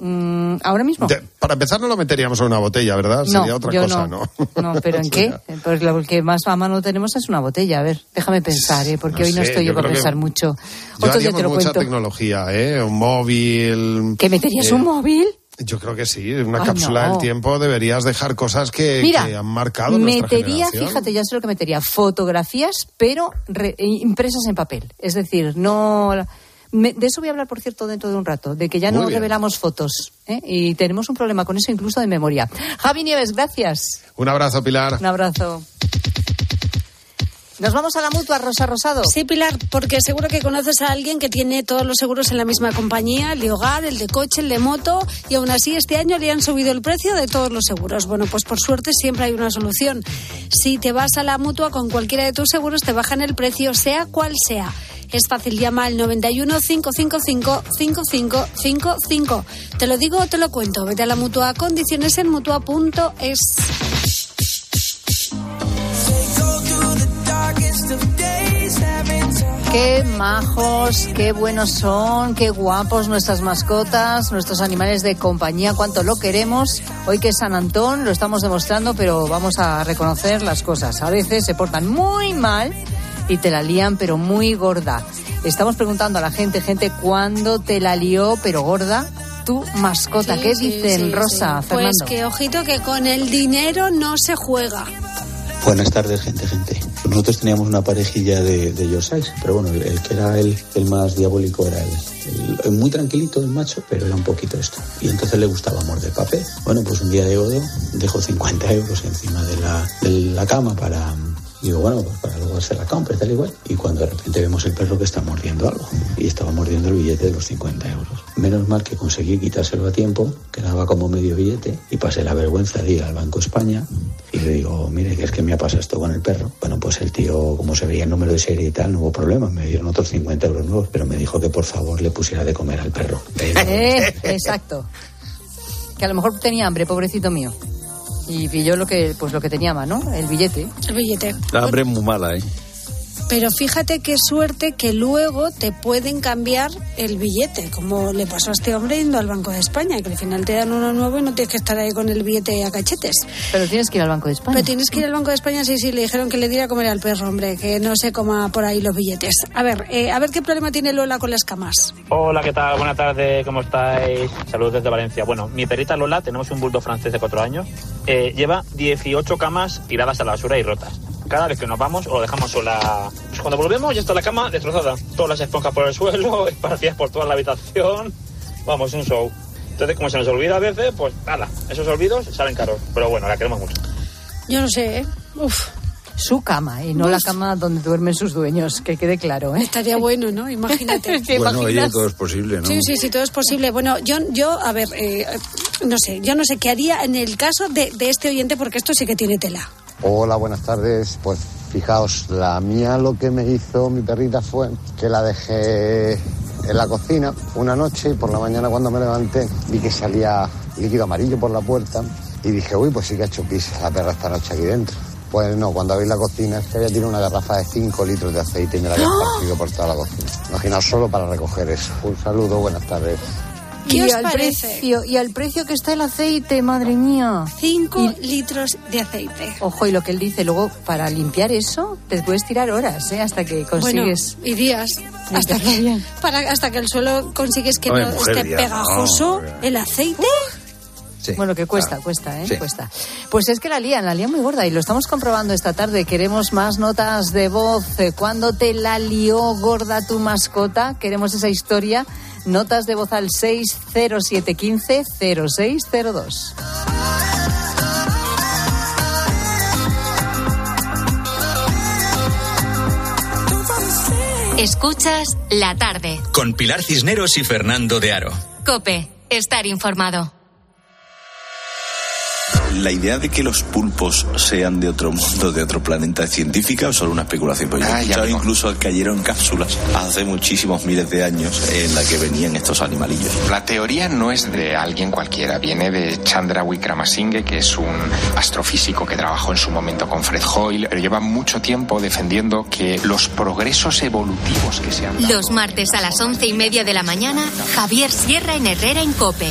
Mm, ahora mismo. para empezar, no lo meteríamos en una botella, ¿verdad? Sería otra cosa, no. ¿no? pero ¿en qué? Pues lo que más a mano tenemos es una botella. A ver, déjame pensar, ¿eh? porque hoy no estoy yo, para pensar mucho. Otro día te lo mucha tecnología, ¿eh? Un móvil. ¿Qué meterías un móvil? Yo creo que sí, en una cápsula del tiempo deberías dejar cosas que, han marcado metería, fíjate, ya sé lo que metería, fotografías, pero impresas en papel. Es decir, no... de eso voy a hablar, por cierto, dentro de un rato, de que ya no revelamos fotos. ¿eh? Y tenemos un problema con eso incluso de memoria. Javi Nieves, gracias. Un abrazo, Pilar. Un abrazo. Nos vamos a la mutua, Rosa Rosado. Sí, Pilar, porque seguro que conoces a alguien que tiene todos los seguros en la misma compañía, el de hogar, el de coche, el de moto, y aún así este año le han subido el precio de todos los seguros. Bueno, pues por suerte siempre hay una solución. Si te vas a la mutua con cualquiera de tus seguros, te bajan el precio, sea cual sea. Es fácil, llama al 91 555 5555. Te lo digo o te lo cuento. Vete a la mutua, condiciones en mutua.es. Qué majos, qué buenos son, qué guapos nuestras mascotas, nuestros animales de compañía, cuánto lo queremos. Hoy que es San Antón lo estamos demostrando, pero vamos a reconocer las cosas. A veces se portan muy mal y te la lían, pero muy gorda. Estamos preguntando a la gente, gente, ¿cuándo te la lió, pero gorda? tu mascota. ¿Qué dicen, Rosa, Fernando? Pues que ojito que con el dinero no se juega. Buenas tardes, gente, gente. Nosotros teníamos una parejilla de, de pero bueno, el, que era el, el, más diabólico era el, muy tranquilito el macho, pero era un poquito esto. Y entonces le gustaba morder papel. Bueno, pues un día de odo dejó 50 euros encima de la, de la cama para, digo, bueno, pues para luego darse la compra y tal igual. Y cuando de repente vemos el perro que está mordiendo algo. Y estaba mordiendo el billete de los 50 euros. Menos mal que conseguí quitárselo a tiempo, que daba como medio billete, y pasé la vergüenza de ir al Banco España y le digo, mire, que es que me ha pasado esto con el perro. Bueno, pues el tío, como se veía el número de serie y tal, no hubo problema. Me dieron otros 50 euros nuevos, pero me dijo que por favor le pusiera de comer al perro. Eh, exacto. Que a lo mejor tenía hambre, pobrecito mío. Y pilló lo que, pues lo que tenía a mano, el billete. El billete. La hambre es muy mala, ¿eh? Pero fíjate qué suerte que luego te pueden cambiar el billete, como le pasó a este hombre yendo al Banco de España, que al final te dan uno nuevo y no tienes que estar ahí con el billete a cachetes. Pero tienes que ir al Banco de España. Pero tienes que ir al Banco de España, sí, sí, le dijeron que le diera a comer al perro, hombre, que no se coma por ahí los billetes. A ver, eh, a ver qué problema tiene Lola con las camas. Hola, ¿qué tal? Buenas tardes, ¿cómo estáis? Saludos desde Valencia. Bueno, mi perrita Lola, tenemos un bulldog francés de cuatro años, eh, lleva 18 camas tiradas a la basura y rotas. Cada vez que nos vamos o lo dejamos sola. Pues cuando volvemos ya está la cama destrozada. Todas las esponjas por el suelo, esparcidas por toda la habitación. Vamos, un show. Entonces, como se nos olvida a veces, pues nada, esos olvidos salen caros. Pero bueno, la queremos mucho. Yo no sé, ¿eh? Uf. Su cama y no la cama donde duermen sus dueños, que quede claro. ¿eh? Estaría bueno, ¿no? Imagínate. ¿Te Bueno, oye, todo es posible, ¿no? Sí, sí, sí, todo es posible. Bueno, yo, yo a ver, eh, no sé, yo no sé qué haría en el caso de, de este oyente, porque esto sí que tiene tela. Hola, buenas tardes. Pues fijaos, la mía lo que me hizo mi perrita fue que la dejé en la cocina una noche y por la mañana cuando me levanté vi que salía líquido amarillo por la puerta y dije, uy, pues sí que ha hecho pis la perra esta noche aquí dentro. Pues no, cuando abrí la cocina es que había tirado una garrafa de 5 litros de aceite y me la había ¡Ah! partido por toda la cocina. Imaginaos solo para recoger eso. Un saludo, buenas tardes. ¿Qué y os al parece? precio y al precio que está el aceite, madre mía. 5 litros de aceite. Ojo, y lo que él dice, luego para limpiar eso te puedes tirar horas, ¿eh? Hasta que consigues. Bueno, y días. Hasta que, para, hasta que el suelo consigues que Ay, no mujer, esté pegajoso no, el aceite. Bueno, que cuesta, claro. cuesta, ¿eh? Sí. Cuesta. Pues es que la lían, la lían muy gorda y lo estamos comprobando esta tarde. Queremos más notas de voz. Eh, ¿Cuándo te la lió gorda tu mascota? Queremos esa historia. Notas de voz al 60715 0602. Escuchas la tarde. Con Pilar Cisneros y Fernando de Aro. Cope, estar informado. La idea de que los pulpos sean de otro mundo, de otro planeta, ¿es científica o solo una especulación? Yo he escuchado incluso que cayeron cápsulas hace muchísimos miles de años en la que venían estos animalillos. La teoría no es de alguien cualquiera, viene de Chandra Wickramasinghe, que es un astrofísico que trabajó en su momento con Fred Hoyle, pero lleva mucho tiempo defendiendo que los progresos evolutivos que se han dado Los martes a las once y media de la mañana, Javier Sierra en Herrera en Cope.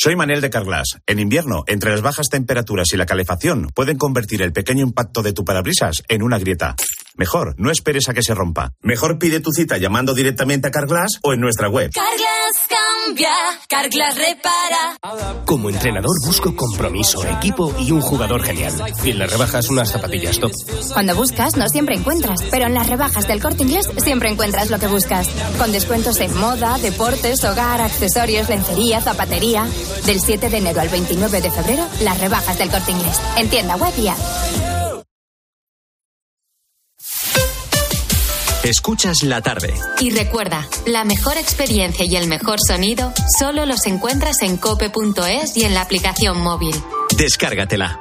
Soy Manel de Carglass. En invierno, entre las bajas temperaturas y la calefacción, pueden convertir el pequeño impacto de tu parabrisas en una grieta. Mejor, no esperes a que se rompa. Mejor pide tu cita llamando directamente a Carglass o en nuestra web. Carglass cambia, Carglass repara. Como entrenador busco compromiso, equipo y un jugador genial. Y en las rebajas unas zapatillas top. Cuando buscas no siempre encuentras, pero en las rebajas del corte inglés siempre encuentras lo que buscas. Con descuentos en moda, deportes, hogar, accesorios, lencería, zapatería. Del 7 de enero al 29 de febrero, las rebajas del corte inglés. En tienda web y app. Escuchas la tarde. Y recuerda, la mejor experiencia y el mejor sonido solo los encuentras en cope.es y en la aplicación móvil. Descárgatela.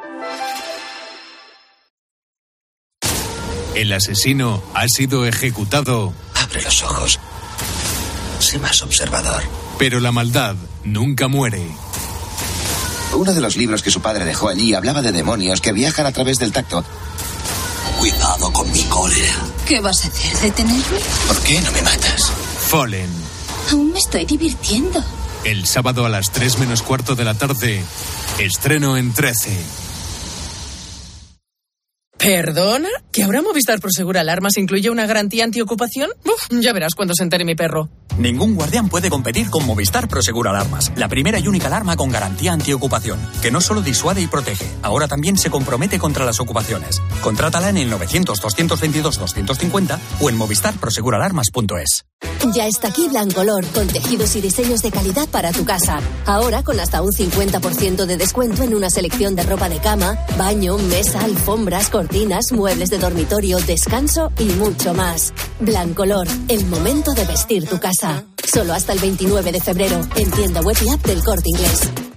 El asesino ha sido ejecutado, Abre los ojos. Sé más observador. pero la maldad nunca muere. Uno de los libros que su padre dejó allí hablaba de demonios que viajan a través del tacto. Cuidado con mi cólera. ¿Qué vas a hacer? ¿Detenerme? ¿Por qué no me matas? Fallen. Aún me estoy divirtiendo. El sábado a las 3 menos cuarto de la tarde, estreno en 13. ¿Perdona? ¿Que ahora Movistar Prosegur Alarmas incluye una garantía antiocupación? Uf, ya verás cuando se entere mi perro. Ningún guardián puede competir con Movistar Prosegur Alarmas, la primera y única alarma con garantía antiocupación, que no solo disuade y protege, ahora también se compromete contra las ocupaciones. Contrátala en el 900-222-250 o en movistarproseguralarmas.es. Ya está aquí Blancolor, con tejidos y diseños de calidad para tu casa. Ahora con hasta un 50% de descuento en una selección de ropa de cama, baño, mesa, alfombras, cortinas, muebles de dormitorio, descanso y mucho más. Blancolor, el momento de vestir tu casa. Solo hasta el 29 de febrero, en tienda web y app del Corte Inglés.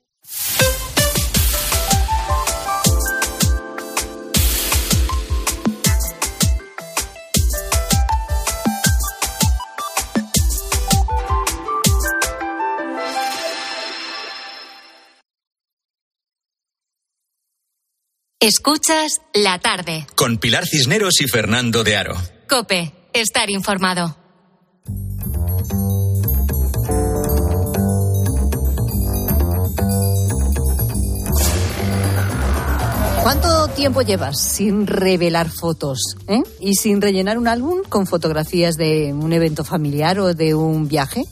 Escuchas la tarde. Con Pilar Cisneros y Fernando de Aro. Cope, estar informado. ¿Cuánto tiempo llevas sin revelar fotos eh? y sin rellenar un álbum con fotografías de un evento familiar o de un viaje?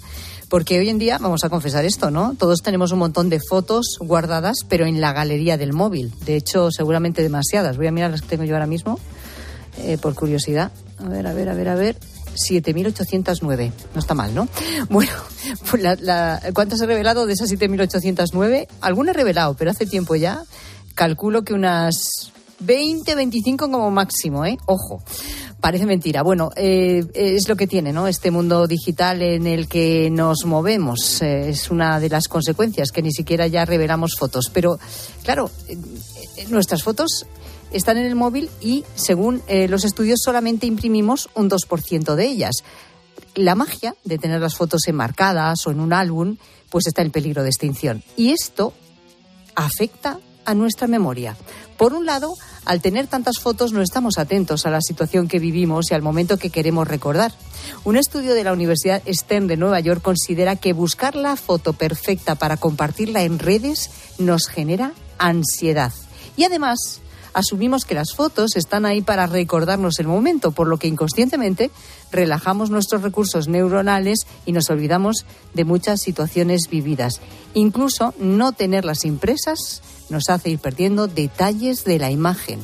Porque hoy en día, vamos a confesar esto, ¿no? Todos tenemos un montón de fotos guardadas, pero en la galería del móvil. De hecho, seguramente demasiadas. Voy a mirar las que tengo yo ahora mismo, eh, por curiosidad. A ver, a ver, a ver, a ver. 7.809. No está mal, ¿no? Bueno, pues la, ¿cuántas he revelado de esas 7.809? Algunas he revelado, pero hace tiempo ya. Calculo que unas 20, 25 como máximo, ¿eh? Ojo. Parece mentira. Bueno, eh, es lo que tiene, ¿no? Este mundo digital en el que nos movemos. Eh, es una de las consecuencias, que ni siquiera ya revelamos fotos. Pero, claro, eh, nuestras fotos están en el móvil y, según los estudios, solamente imprimimos un 2% de ellas. La magia de tener las fotos enmarcadas o en un álbum, pues está en peligro de extinción. Y esto afecta a nuestra memoria. Por un lado, al tener tantas fotos no estamos atentos a la situación que vivimos y al momento que queremos recordar. Un estudio de la Universidad Stern de Nueva York considera que buscar la foto perfecta para compartirla en redes nos genera ansiedad. Y además, asumimos que las fotos están ahí para recordarnos el momento, por lo que inconscientemente relajamos nuestros recursos neuronales y nos olvidamos de muchas situaciones vividas. Incluso no tenerlas impresas nos hace ir perdiendo detalles de la imagen.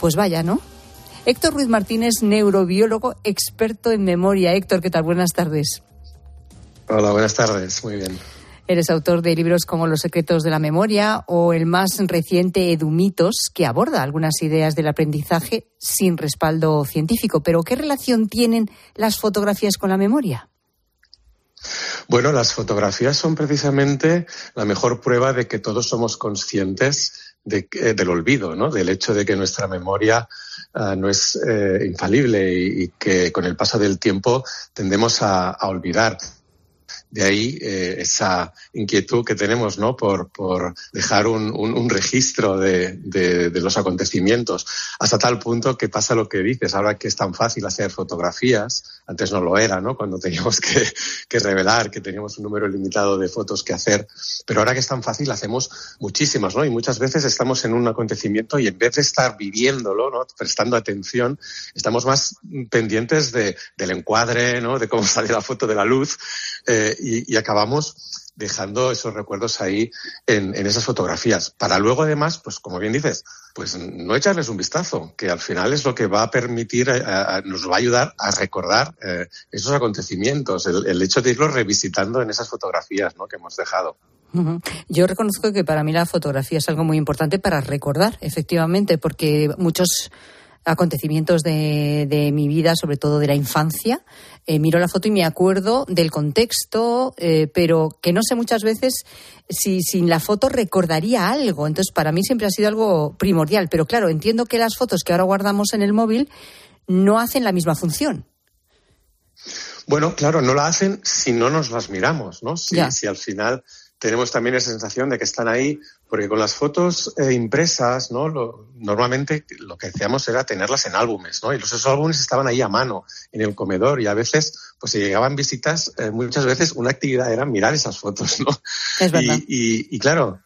Pues vaya, ¿no? Héctor Ruiz Martínez, neurobiólogo experto en memoria. Héctor, ¿qué tal? Buenas tardes. Hola, buenas tardes. Muy bien. Eres autor de libros como Los secretos de la memoria o el más reciente Edumitos, que aborda algunas ideas del aprendizaje sin respaldo científico. Pero ¿qué relación tienen las fotografías con la memoria? Bueno, las fotografías son precisamente la mejor prueba de que todos somos conscientes del olvido, ¿no? del hecho de que nuestra memoria ah, no es eh, infalible y, que con el paso del tiempo tendemos a olvidar. De ahí eh, esa inquietud que tenemos ¿no? por, por dejar un, un, registro de, de, los acontecimientos, hasta tal punto que pasa lo que dices, ahora que es tan fácil hacer fotografías, antes no lo era, ¿no? cuando teníamos que, que revelar, que teníamos un número limitado de fotos que hacer, pero ahora que es tan fácil hacemos muchísimas, ¿no? y muchas veces estamos en un acontecimiento y en vez de estar viviéndolo, ¿no? prestando atención, estamos más pendientes de, del encuadre, ¿no? de cómo sale la foto de la luz. Eh, y, acabamos dejando esos recuerdos ahí en, esas fotografías. Para luego, además, pues como bien dices, pues no echarles un vistazo, que al final es lo que va a permitir, eh, nos va a ayudar a recordar eh, esos acontecimientos, el, hecho de irlos revisitando en esas fotografías que hemos dejado. Yo reconozco que para mí la fotografía es algo muy importante para recordar, efectivamente, porque muchos acontecimientos de, de, mi vida, sobre todo de la infancia. Eh, miro la foto y me acuerdo del contexto, eh, pero que no sé muchas veces si sin la foto recordaría algo. Entonces, para mí siempre ha sido algo primordial. Pero claro, entiendo que las fotos que ahora guardamos en el móvil no hacen la misma función. Bueno, claro, no la hacen si no nos las miramos, ¿no? Si, si al final tenemos también esa sensación de que están ahí, porque con las fotos eh, impresas, ¿no? Lo, normalmente lo que hacíamos era tenerlas en álbumes, ¿no? Y los, esos álbumes estaban ahí a mano, en el comedor, y a veces, pues si llegaban visitas, eh, muchas veces una actividad era mirar esas fotos, ¿no? Es verdad. Y, y, y claro,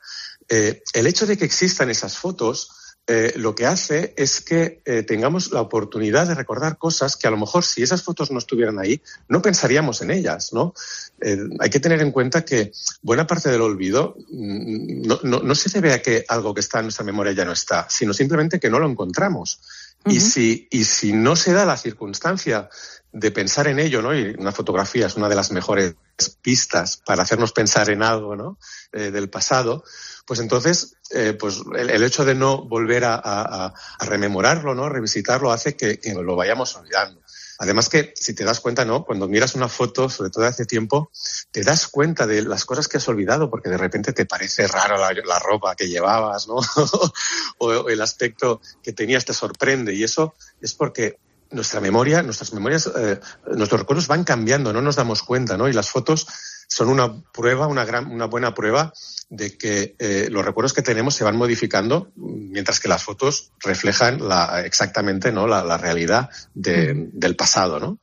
eh, el hecho de que existan esas fotos, eh, lo que hace es que eh, tengamos la oportunidad de recordar cosas que a lo mejor si esas fotos no estuvieran ahí, no pensaríamos en ellas, ¿no? Eh, hay que tener en cuenta que buena parte del olvido mm, no, no, no, se debe a que algo que está en nuestra memoria ya no está, sino simplemente que no lo encontramos. Uh -huh. y, si, y si no se da la circunstancia de pensar en ello, ¿no? Y una fotografía es una de las mejores pistas para hacernos pensar en algo, ¿no? Eh, del pasado, pues entonces, eh, pues el, hecho de no volver a, a, a, rememorarlo, ¿no? Revisitarlo hace que, lo vayamos olvidando. Además que, si te das cuenta, ¿no? Cuando miras una foto, sobre todo hace tiempo, te das cuenta de las cosas que has olvidado porque de repente te parece raro la, ropa que llevabas, ¿no? o el aspecto que tenías te sorprende y eso es porque nuestra memoria, nuestras memorias, eh, nuestros recuerdos van cambiando, no nos damos cuenta, ¿no? Y las fotos son una prueba, una gran, una buena prueba de que eh, los recuerdos que tenemos se van modificando, mientras que las fotos reflejan la, exactamente, ¿no? La, la realidad de, del pasado, ¿no?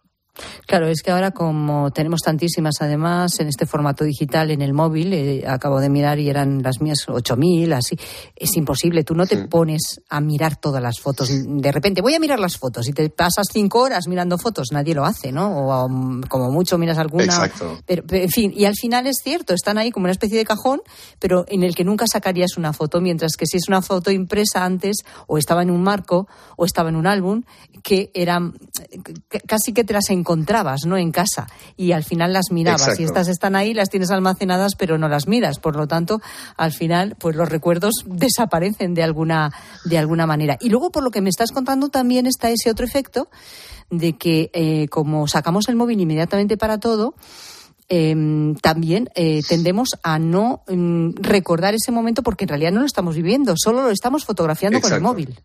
Claro, es que ahora como tenemos tantísimas además en este formato digital en el móvil, eh, acabo de mirar y eran las mías 8.000, así, es imposible, tú no te sí. pones a mirar todas las fotos. De repente voy a mirar las fotos y te pasas cinco horas mirando fotos, nadie lo hace, ¿no? O um, como mucho miras alguna. Exacto. Pero, pero, en fin, y al final es cierto, están ahí como una especie de cajón, pero en el que nunca sacarías una foto, mientras que si es una foto impresa antes, o estaba en un marco, o estaba en un álbum, que eran casi que te las encontrabas, ¿no? En casa. Y al final las mirabas. Exacto. Y estas están ahí, las tienes almacenadas, pero no las miras. Por lo tanto, al final, pues los recuerdos desaparecen de alguna, de alguna manera. Y luego, por lo que me estás contando, también está ese otro efecto de que, eh, como sacamos el móvil inmediatamente para todo, eh, también eh, tendemos a no mm, recordar ese momento porque en realidad no lo estamos viviendo, solo lo estamos fotografiando Exacto. con el móvil.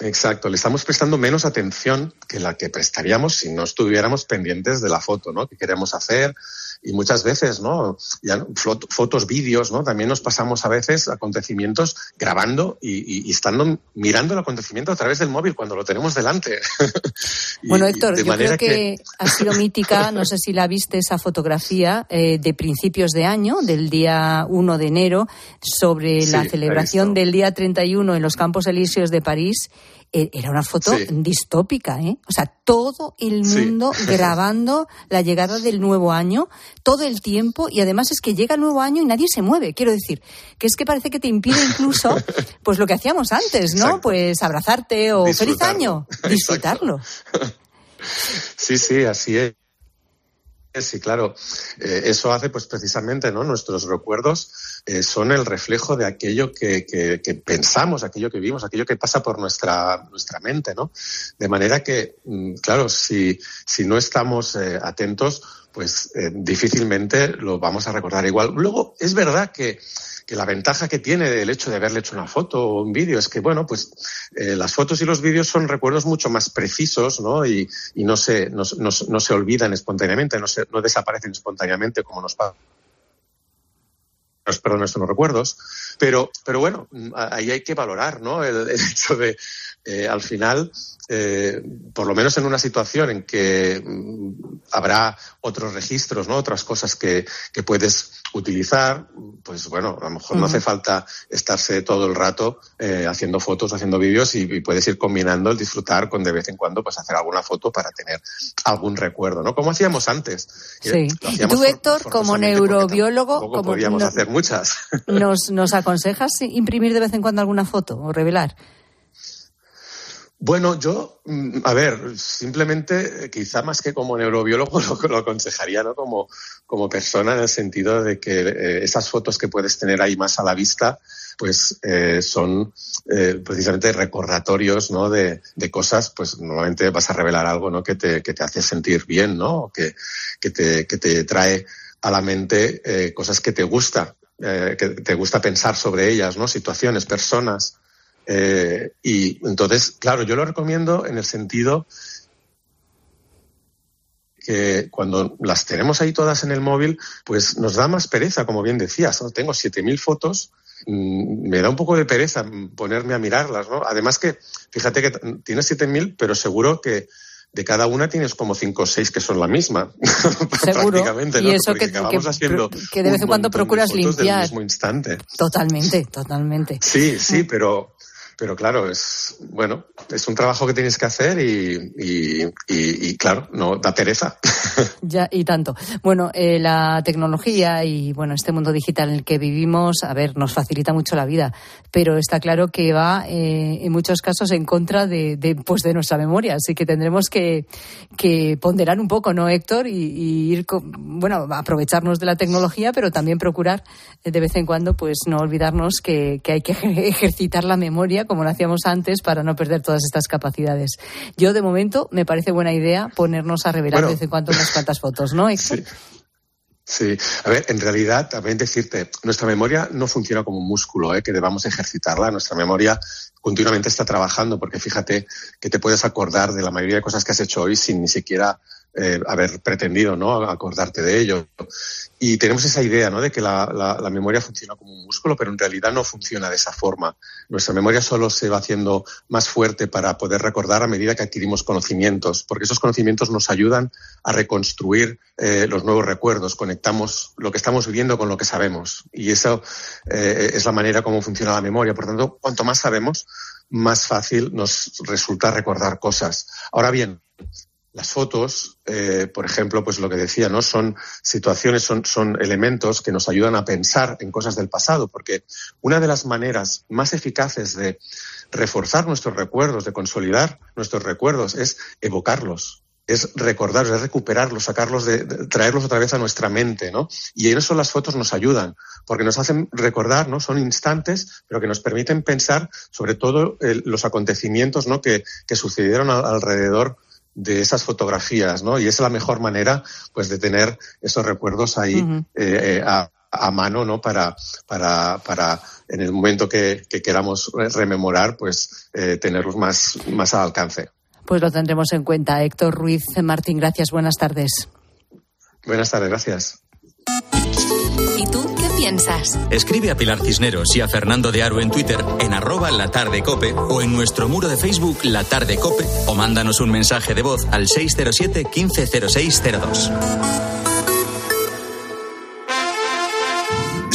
Exacto, le estamos prestando menos atención que la que prestaríamos si no estuviéramos pendientes de la foto, ¿no? Que queremos hacer y muchas veces, ¿no? Ya fotos, vídeos, ¿no? También nos pasamos a veces acontecimientos grabando y, y, y estando mirando el acontecimiento a través del móvil cuando lo tenemos delante. y, bueno, Héctor, yo creo que, que, ha sido mítica, no sé si la viste esa fotografía eh, de principios de año, del día 1 de enero, sobre sí, la celebración del día 31 en los Campos Elíseos de París era una foto sí. distópica, ¿eh? O sea, todo el mundo sí. grabando la llegada del nuevo año, todo el tiempo, y además es que llega el nuevo año y nadie se mueve. Quiero decir, que es que parece que te impide incluso, pues lo que hacíamos antes, ¿no? Exacto. Pues abrazarte o feliz año, disfrutarlo. Sí, sí, así es. Sí, claro. Eh, eso hace, pues, precisamente, ¿no? Nuestros recuerdos eh, son el reflejo de aquello que, pensamos, aquello que vimos, aquello que pasa por nuestra, nuestra mente, ¿no? De manera que, mm, claro, si, si no estamos eh, atentos, pues eh, difícilmente lo vamos a recordar igual. Luego, es verdad que, que la ventaja que tiene el hecho de haberle hecho una foto o un vídeo es que, bueno, pues las fotos y los vídeos son recuerdos mucho más precisos, ¿no? Y, no, se, no, se olvidan espontáneamente, no, se, no desaparecen espontáneamente como nos pasa perdón, estos no recuerdos, pero, pero bueno, ahí hay que valorar, ¿no? El hecho de, eh, al final, eh, por lo menos en una situación en que mm, habrá otros registros, ¿no? Otras cosas que, que puedes utilizar, pues bueno, a lo mejor uh -huh. no hace falta estarse todo el rato eh, haciendo fotos, haciendo vídeos y, y, puedes ir combinando el disfrutar con de vez en cuando pues hacer alguna foto para tener algún recuerdo, ¿no? Como hacíamos antes. Sí. Y tú, Héctor, como neurobiólogo, como podíamos no, hacer muchas. Nos, ¿Nos aconsejas imprimir de vez en cuando alguna foto o revelar? Bueno, yo, mm, a ver, simplemente, eh, quizá más que como neurobiólogo, lo, lo aconsejaría, ¿no? Como, como persona, en el sentido de que eh, esas fotos que puedes tener ahí más a la vista, pues eh, son eh, precisamente recordatorios, ¿no? De, de, cosas, pues normalmente vas a revelar algo, ¿no? Que te, que te hace sentir bien, ¿no? Que, que, te, que te trae a la mente cosas que te gusta, que te gusta pensar sobre ellas, ¿no? Situaciones, personas. Eh, y entonces, claro, yo lo recomiendo en el sentido que cuando las tenemos ahí todas en el móvil, pues nos da más pereza, como bien decías. ¿no? Tengo 7.000 fotos, mmm, me da un poco de pereza ponerme a mirarlas. ¿no? Además que, fíjate que tienes 7.000, pero seguro que de cada una tienes como cinco o seis que son la misma. Seguro. Prácticamente, ¿no? Y eso que, que, que, de vez en cuando procuras limpiar. mismo instante. Totalmente, totalmente. Sí, sí, pero pero claro, es bueno, es un trabajo que tienes que hacer y, y, claro, no da pereza. Ya, y tanto. Bueno, eh, la tecnología y bueno, este mundo digital en el que vivimos, a ver, nos facilita mucho la vida, pero está claro que va eh, en muchos casos en contra de, de, pues de nuestra memoria, así que tendremos que, que ponderar un poco, ¿no, Héctor? Y, ir, con, bueno, aprovecharnos de la tecnología, pero también procurar eh, de vez en cuando, pues no olvidarnos que hay que ejercitar la memoria como lo hacíamos antes para no perder todas estas capacidades. Yo, de momento, me parece buena idea ponernos a revelar bueno, de vez en cuando unas cuantas fotos, ¿no, Héctor? Sí. Sí, a ver, en realidad también decirte, nuestra memoria no funciona como un músculo, ¿eh? que debamos ejercitarla. Nuestra memoria continuamente está trabajando porque fíjate que te puedes acordar de la mayoría de cosas que has hecho hoy sin ni siquiera eh, haber pretendido ¿no? acordarte de ello. Y tenemos esa idea ¿no? de que la, la, la, memoria funciona como un músculo, pero en realidad no funciona de esa forma. Nuestra memoria solo se va haciendo más fuerte para poder recordar a medida que adquirimos conocimientos, porque esos conocimientos nos ayudan a reconstruir eh, los nuevos recuerdos, conectamos lo que estamos viviendo con lo que sabemos. Y eso eh, es la manera como funciona la memoria. Por tanto, cuanto más sabemos, más fácil nos resulta recordar cosas. Ahora bien, las fotos, eh, por ejemplo, pues lo que decía, ¿no? Son situaciones, son, elementos que nos ayudan a pensar en cosas del pasado, porque una de las maneras más eficaces de reforzar nuestros recuerdos, de consolidar nuestros recuerdos, es evocarlos, es recordarlos, es recuperarlos, sacarlos, de, traerlos otra vez a nuestra mente, ¿no? Y en eso las fotos nos ayudan, porque nos hacen recordar, ¿no? Son instantes, pero que nos permiten pensar sobre todo el, los acontecimientos, ¿no? Que, que sucedieron a, alrededor de esas fotografías, ¿no? Y es la mejor manera, pues, de tener esos recuerdos ahí uh -huh. eh, a, a, mano, ¿no? Para, para, para en el momento que, que queramos rememorar, pues, eh, tenerlos más, más al alcance. Pues lo tendremos en cuenta. Héctor Ruiz Martín, gracias. Buenas tardes. Buenas tardes, gracias. ¿Y tú piensas? Escribe a Pilar Cisneros y a Fernando de Aro en Twitter en arroba la tarde cope o en nuestro muro de Facebook La Tarde Cope o mándanos un mensaje de voz al 607 150602.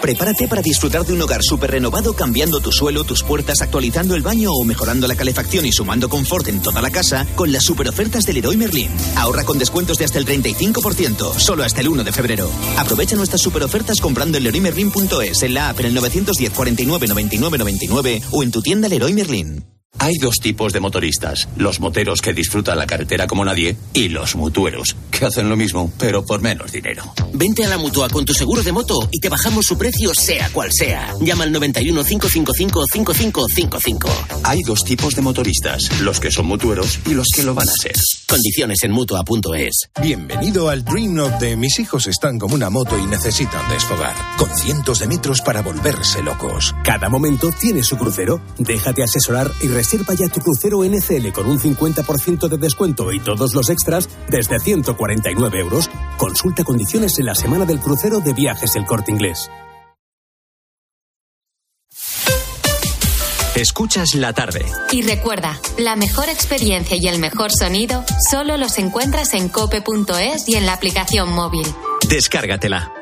Prepárate para disfrutar de un hogar súper renovado cambiando tu suelo, tus puertas, actualizando el baño o mejorando la calefacción y sumando confort en toda la casa con las super ofertas del Leroy Merlin. Ahorra con descuentos de hasta el 35%, solo hasta el 1 de febrero. Aprovecha nuestras super ofertas comprando en leroymerlin.es, en la app en el 910 49 99 99 o en tu tienda Leroy Merlin. Hay dos tipos de motoristas, los moteros que disfrutan la carretera como nadie y los mutueros, que hacen lo mismo, pero por menos dinero. Vente a la mutua con tu seguro de moto y te bajamos su precio sea cual sea. Llama al 91 555 5555. Hay dos tipos de motoristas, los que son mutueros y los que lo van a ser. Condiciones en mutua.es. Bienvenido al Dream of de mis hijos están como una moto y necesitan desfogar, con cientos de metros para volverse locos. Cada momento tiene su crucero. Déjate asesorar y Reserva ya tu crucero NCL con un 50% de descuento y todos los extras desde 149 euros. Consulta condiciones en la semana del crucero de viajes El Corte Inglés. Escuchas la tarde. Y recuerda, la mejor experiencia y el mejor sonido solo los encuentras en cope.es y en la aplicación móvil. Descárgatela.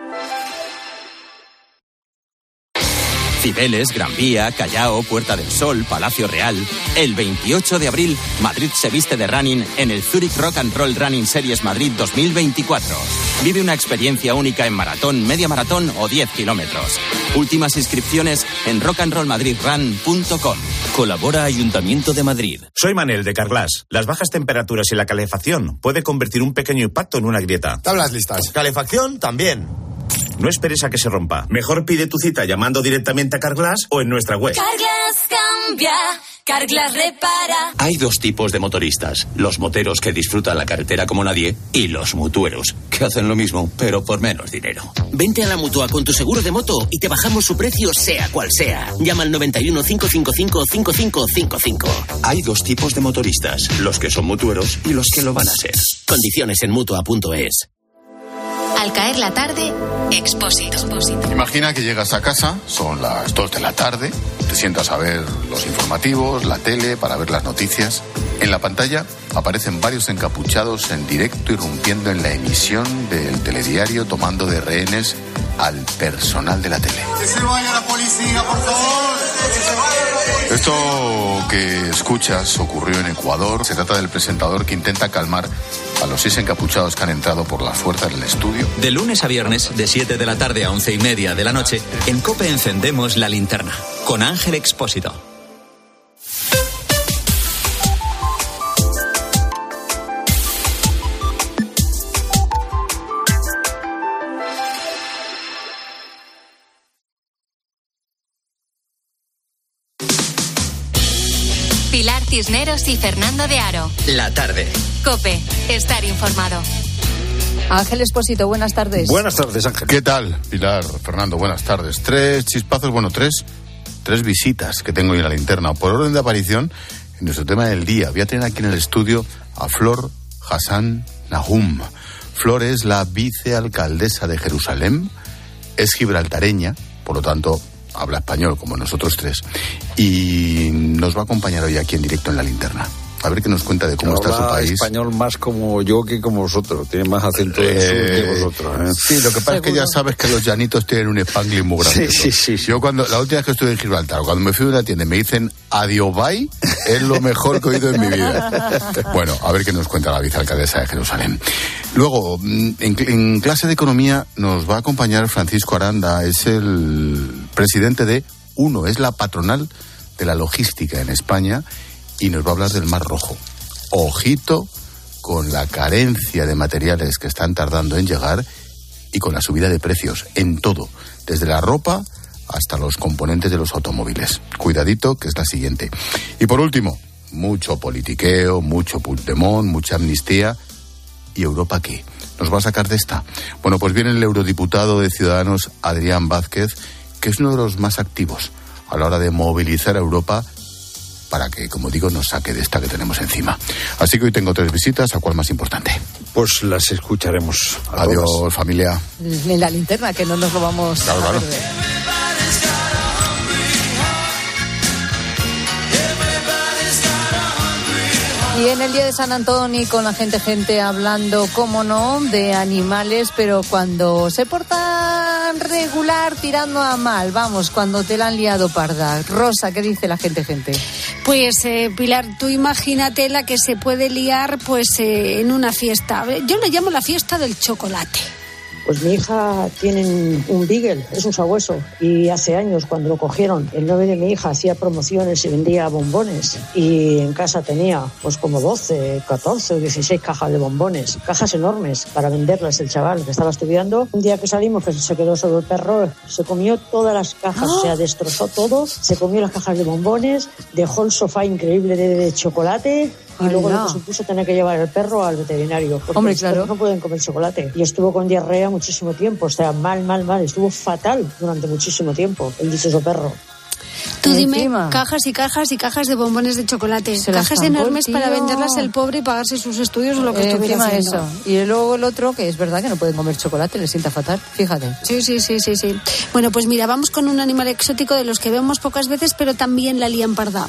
Cibeles, Gran Vía, Callao, Puerta del Sol, Palacio Real. El 28 de abril, Madrid se viste de running en el Zurich Rock and Roll Running Series Madrid 2024. Vive una experiencia única en maratón, media maratón o 10 kilómetros. Últimas inscripciones en rockandrollmadridrun.com. Colabora Ayuntamiento de Madrid. Soy Manel de Carglass. Las bajas temperaturas y la calefacción puede convertir un pequeño impacto en una grieta. Tablas listas. Calefacción también. No esperes a que se rompa. Mejor pide tu cita llamando directamente a Carglass o en nuestra web. Carglass cambia, Carglass repara. Hay dos tipos de motoristas: los moteros que disfrutan la carretera como nadie y los mutueros, que hacen lo mismo, pero por menos dinero. Vente a la mutua con tu seguro de moto y te bajamos su precio, sea cual sea. Llama al 91 555 5555. Hay dos tipos de motoristas: los que son mutueros y los que lo van a ser. Condiciones en mutua.es. Al caer la tarde, Expósito. Imagina que llegas a casa, son las 2 de la tarde, te sientas a ver los informativos, la tele, para ver las noticias. En la pantalla aparecen varios encapuchados en directo irrumpiendo en la emisión del telediario tomando de rehenes al personal de la tele. Que se vaya la policía, por favor. Que se vaya Esto que escuchas ocurrió en Ecuador. Se trata del presentador que intenta calmar a los seis encapuchados que han entrado por las fuerzas del estudio. De lunes a viernes, de 7 de la tarde a 11 y media de la noche, en Cope encendemos la linterna. Con Ángel Expósito. Cisneros y Fernando de Aro. La tarde. Cope, estar informado. Ángel Espósito, buenas tardes. Buenas tardes, Ángel. ¿Qué tal, Pilar? Fernando, buenas tardes. Tres chispazos, bueno, tres, tres visitas que tengo hoy en la linterna. Por orden de aparición, en nuestro tema del día, voy a tener aquí en el estudio a Flor Hassan Nahum. Flor es la vicealcaldesa de Jerusalén, es gibraltareña, por lo tanto, habla español como nosotros tres, y nos va a acompañar hoy aquí en directo en la linterna. A ver qué nos cuenta de cómo está su Habla país. español más como yo que como vosotros. Tiene más acento del sur que Eh, vosotros. ¿eh? Sí, lo que pasa es que ya sabes que los llanitos tienen un spanglish muy grande. Sí, sí, Yo cuando, la última vez que estuve en Gibraltar, cuando me fui a una tienda y me dicen adiós bye, es lo mejor que he oído en mi vida. Bueno, a ver qué nos cuenta la vicealcaldesa de Jerusalén. Luego, mm, en, en clase de economía nos va a acompañar Francisco Aranda, es el presidente de UNO, es la patronal de la logística en España y nos va a hablar del Mar Rojo. Ojito con la carencia de materiales que están tardando en llegar y con la subida de precios en todo, desde la ropa hasta los componentes de los automóviles. Cuidadito, que es la siguiente. Y por último, mucho politiqueo, mucho Puigdemont, mucha amnistía. ¿Y Europa qué? ¿Nos va a sacar de esta? Bueno, pues viene el eurodiputado de Ciudadanos, Adrián Vázquez, que es uno de los más activos a la hora de movilizar a Europa para que, como digo, nos saque de esta que tenemos encima. Así que hoy tengo tres visitas, ¿a cuál más importante? Pues las escucharemos. a Adiós, todas. familia. En la linterna, que no nos lo vamos Claro, a claro. perder. Y en el día de San Antonio con la gente, gente hablando, cómo no, de animales, pero cuando se portan regular tirando a mal, vamos, cuando te la han liado parda. Rosa, ¿qué dice la gente, gente? Pues eh, Pilar, tú imagínate la que se puede liar pues eh, en una fiesta. Yo le llamo la fiesta del chocolate. Pues mi hija tiene un- Beagle, es un sabueso, y hace años cuando lo cogieron, el novio de mi hija hacía promociones y vendía bombones, y en casa tenía pues como 12, 14 o 16 cajas de bombones, cajas enormes para venderlas el chaval que estaba estudiando. Un día que salimos, que se quedó solo el perro, se comió todas las cajas, o sea, destrozó todo, se comió las cajas de bombones, dejó el sofá increíble de, de chocolate. Y luego lo que supuso tener que llevar el perro al veterinario. Porque Hombre, los perros claro. no pueden comer chocolate. Y estuvo con diarrea muchísimo tiempo. O sea, mal, mal, mal. Estuvo fatal durante muchísimo tiempo el dichoso perro. Tú dime encima- cajas y cajas y cajas de bombones de chocolate. Se cajas enormes para venderlas el pobre y pagarse sus estudios o lo que Eh, estuviera encima haciendo. eso. Y luego el otro, que es verdad que no pueden comer chocolate, les sienta fatal, fíjate. Sí, sí, sí, sí, sí. Bueno, pues mira, vamos con un animal exótico de los que vemos pocas veces, pero también la lían parda.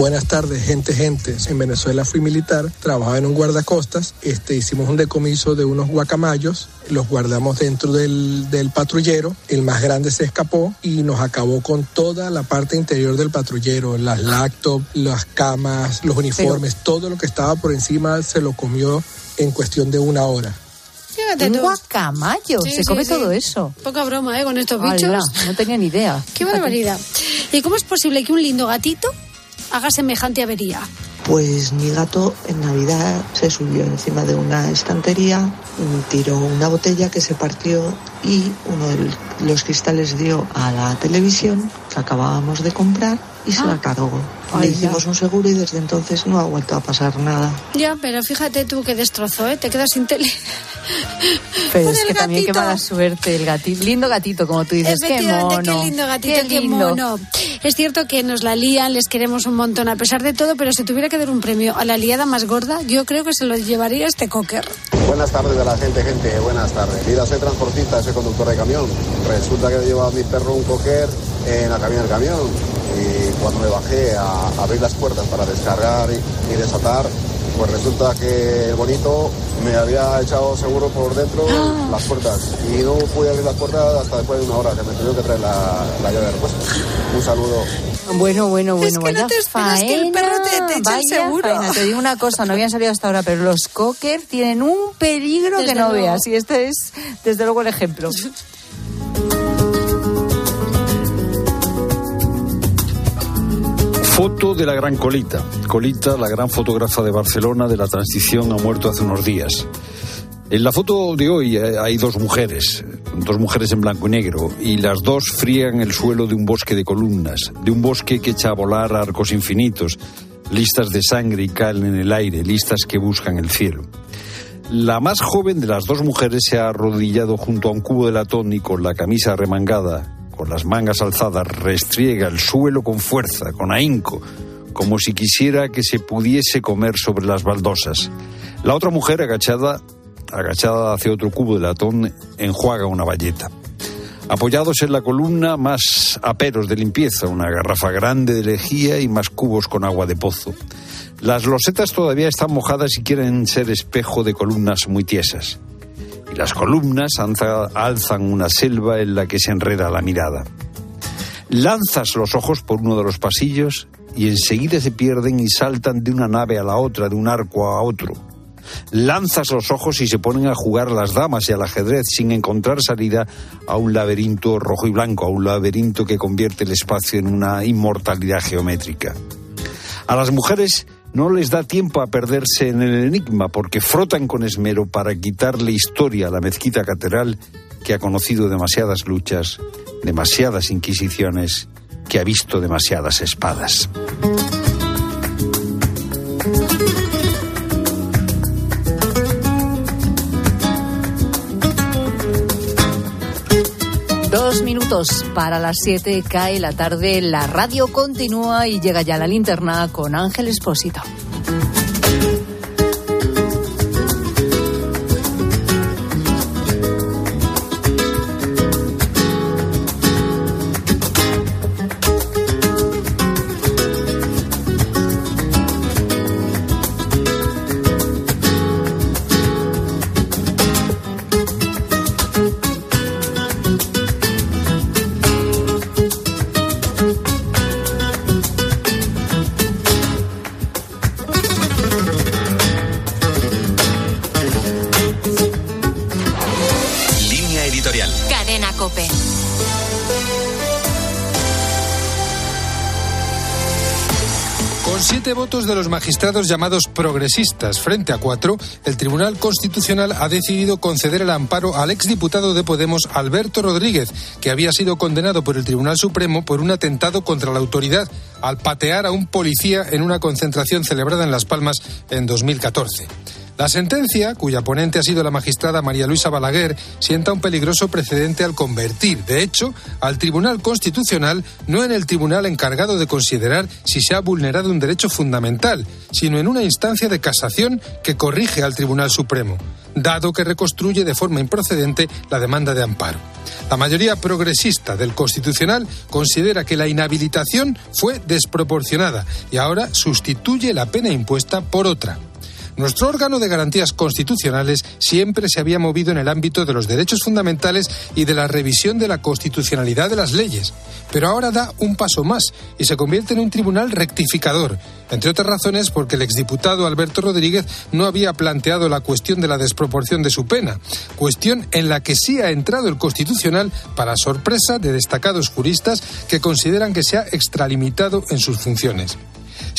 Buenas tardes, gente, gente. En Venezuela fui militar, trabajaba en un guardacostas, este, hicimos un decomiso de unos guacamayos, los guardamos dentro del, del patrullero, el más grande se escapó y nos acabó con toda la parte interior del patrullero, las laptops, las camas, los uniformes, todo lo que estaba por encima se lo comió en cuestión de una hora. Fíjate Un tú. guacamayo, Sí, se sí, come sí. todo eso. Poca broma, ¿eh? Con estos bichos. no tenía ni idea. Qué barbaridad. ¿Y cómo es posible que un lindo gatito haga semejante avería? Pues mi gato en Navidad se subió encima de una estantería, tiró una botella que se partió y uno de los cristales dio a la televisión que acabábamos de comprar y se Ah. la cargó. Ay, Le ya. hicimos un seguro y desde entonces no ha vuelto a pasar nada. Ya, pero fíjate tú qué destrozo, ¿eh? Te quedas sin tele. Pero Con es el que también qué gatito. mala suerte el gatito. Lindo gatito, como tú dices. Qué Efectivamente, mono. qué lindo gatito, qué qué, lindo. mono. Es cierto que nos la lían, les queremos un montón a pesar de todo, pero si tuviera que dar un premio a la liada más gorda, yo creo que se lo llevaría este cocker. Buenas tardes de la gente, gente, buenas tardes. Mira, soy transportista, soy conductor de camión. Resulta que lleva a mi perro un cocker en la cabina del camión y cuando me bajé a abrir las puertas para descargar y, y desatar, pues resulta que el bonito me había echado seguro por dentro las puertas y no pude abrir las puertas hasta después de una hora que me tuvieron que traer la, la llave de repuesto. Un saludo. Bueno, bueno, bueno, Es que no vaya te esperas que el perro te- te eche el vaya seguro. faena. Te digo una cosa, no habían salido hasta ahora, pero los cocker tienen un peligro Desde que no luego. veas. Y este es, desde luego, el ejemplo. Foto de la gran Colita. Colita, la gran fotógrafa de Barcelona de la transición, ha muerto hace unos días. En la foto de hoy eh, hay dos mujeres, dos mujeres en blanco y negro, y las dos frían el suelo de un bosque de columnas, de un bosque que echa a volar arcos infinitos, listas de sangre y cal en el aire, listas que buscan el cielo. La más joven de las dos mujeres se ha arrodillado junto a un cubo de latón y con la camisa remangada, con las mangas alzadas, restriega el suelo con fuerza, con ahínco, como si quisiera que se pudiese comer sobre las baldosas. La otra mujer, agachada, agachada hacia otro cubo de latón, enjuaga una bayeta. Apoyados en la columna, más aperos de limpieza, una garrafa grande de lejía y más cubos con agua de pozo. Las losetas todavía están mojadas y quieren ser espejo de columnas muy tiesas. Y las columnas alza- alzan una selva en la que se enreda la mirada. Lanzas los ojos por uno de los pasillos y enseguida se pierden y saltan de una nave a la otra, de un arco a otro. Lanzas los ojos y se ponen a jugar las damas y al ajedrez sin encontrar salida a un laberinto rojo y blanco, a un laberinto que convierte el espacio en una inmortalidad geométrica. A las mujeres no les da tiempo a perderse en el enigma porque frotan con esmero para quitarle historia a la mezquita catedral que ha conocido demasiadas luchas, demasiadas inquisiciones, que ha visto demasiadas espadas. Dos minutos para las siete cae la tarde, la radio continúa y llega ya la linterna con Ángel Espósito. Cadena Cope. Con siete votos de los magistrados llamados progresistas frente a cuatro, el Tribunal Constitucional ha decidido conceder el amparo al exdiputado de Podemos Alberto Rodríguez, que había sido condenado por el Tribunal Supremo por un atentado contra la autoridad al patear a un policía en una concentración celebrada en Las Palmas en 2014. La sentencia, cuya ponente ha sido la magistrada María Luisa Balaguer, sienta un peligroso precedente al convertir, de hecho, al Tribunal Constitucional no en el tribunal encargado de considerar si se ha vulnerado un derecho fundamental, sino en una instancia de casación que corrige al Tribunal Supremo. dado que reconstruye de forma improcedente la demanda de amparo. La mayoría progresista del Constitucional considera que la inhabilitación fue desproporcionada y ahora sustituye la pena impuesta por otra. Nuestro órgano de garantías constitucionales siempre se había movido en el ámbito de los derechos fundamentales y de la revisión de la constitucionalidad de las leyes, pero ahora da un paso más y se convierte en un tribunal rectificador, entre otras razones porque el exdiputado Alberto Rodríguez no había planteado la cuestión de la desproporción de su pena, cuestión en la que sí ha entrado el Constitucional para sorpresa de destacados juristas que consideran que se ha extralimitado en sus funciones.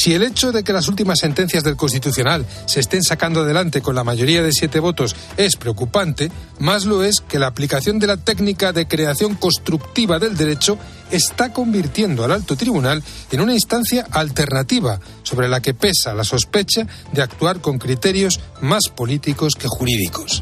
Si el hecho de que las últimas sentencias del Constitucional se estén sacando adelante con la mayoría de siete votos es preocupante, más lo es que la aplicación de la técnica de creación constructiva del derecho está convirtiendo al alto tribunal en una instancia alternativa sobre la que pesa la sospecha de actuar con criterios más políticos que jurídicos.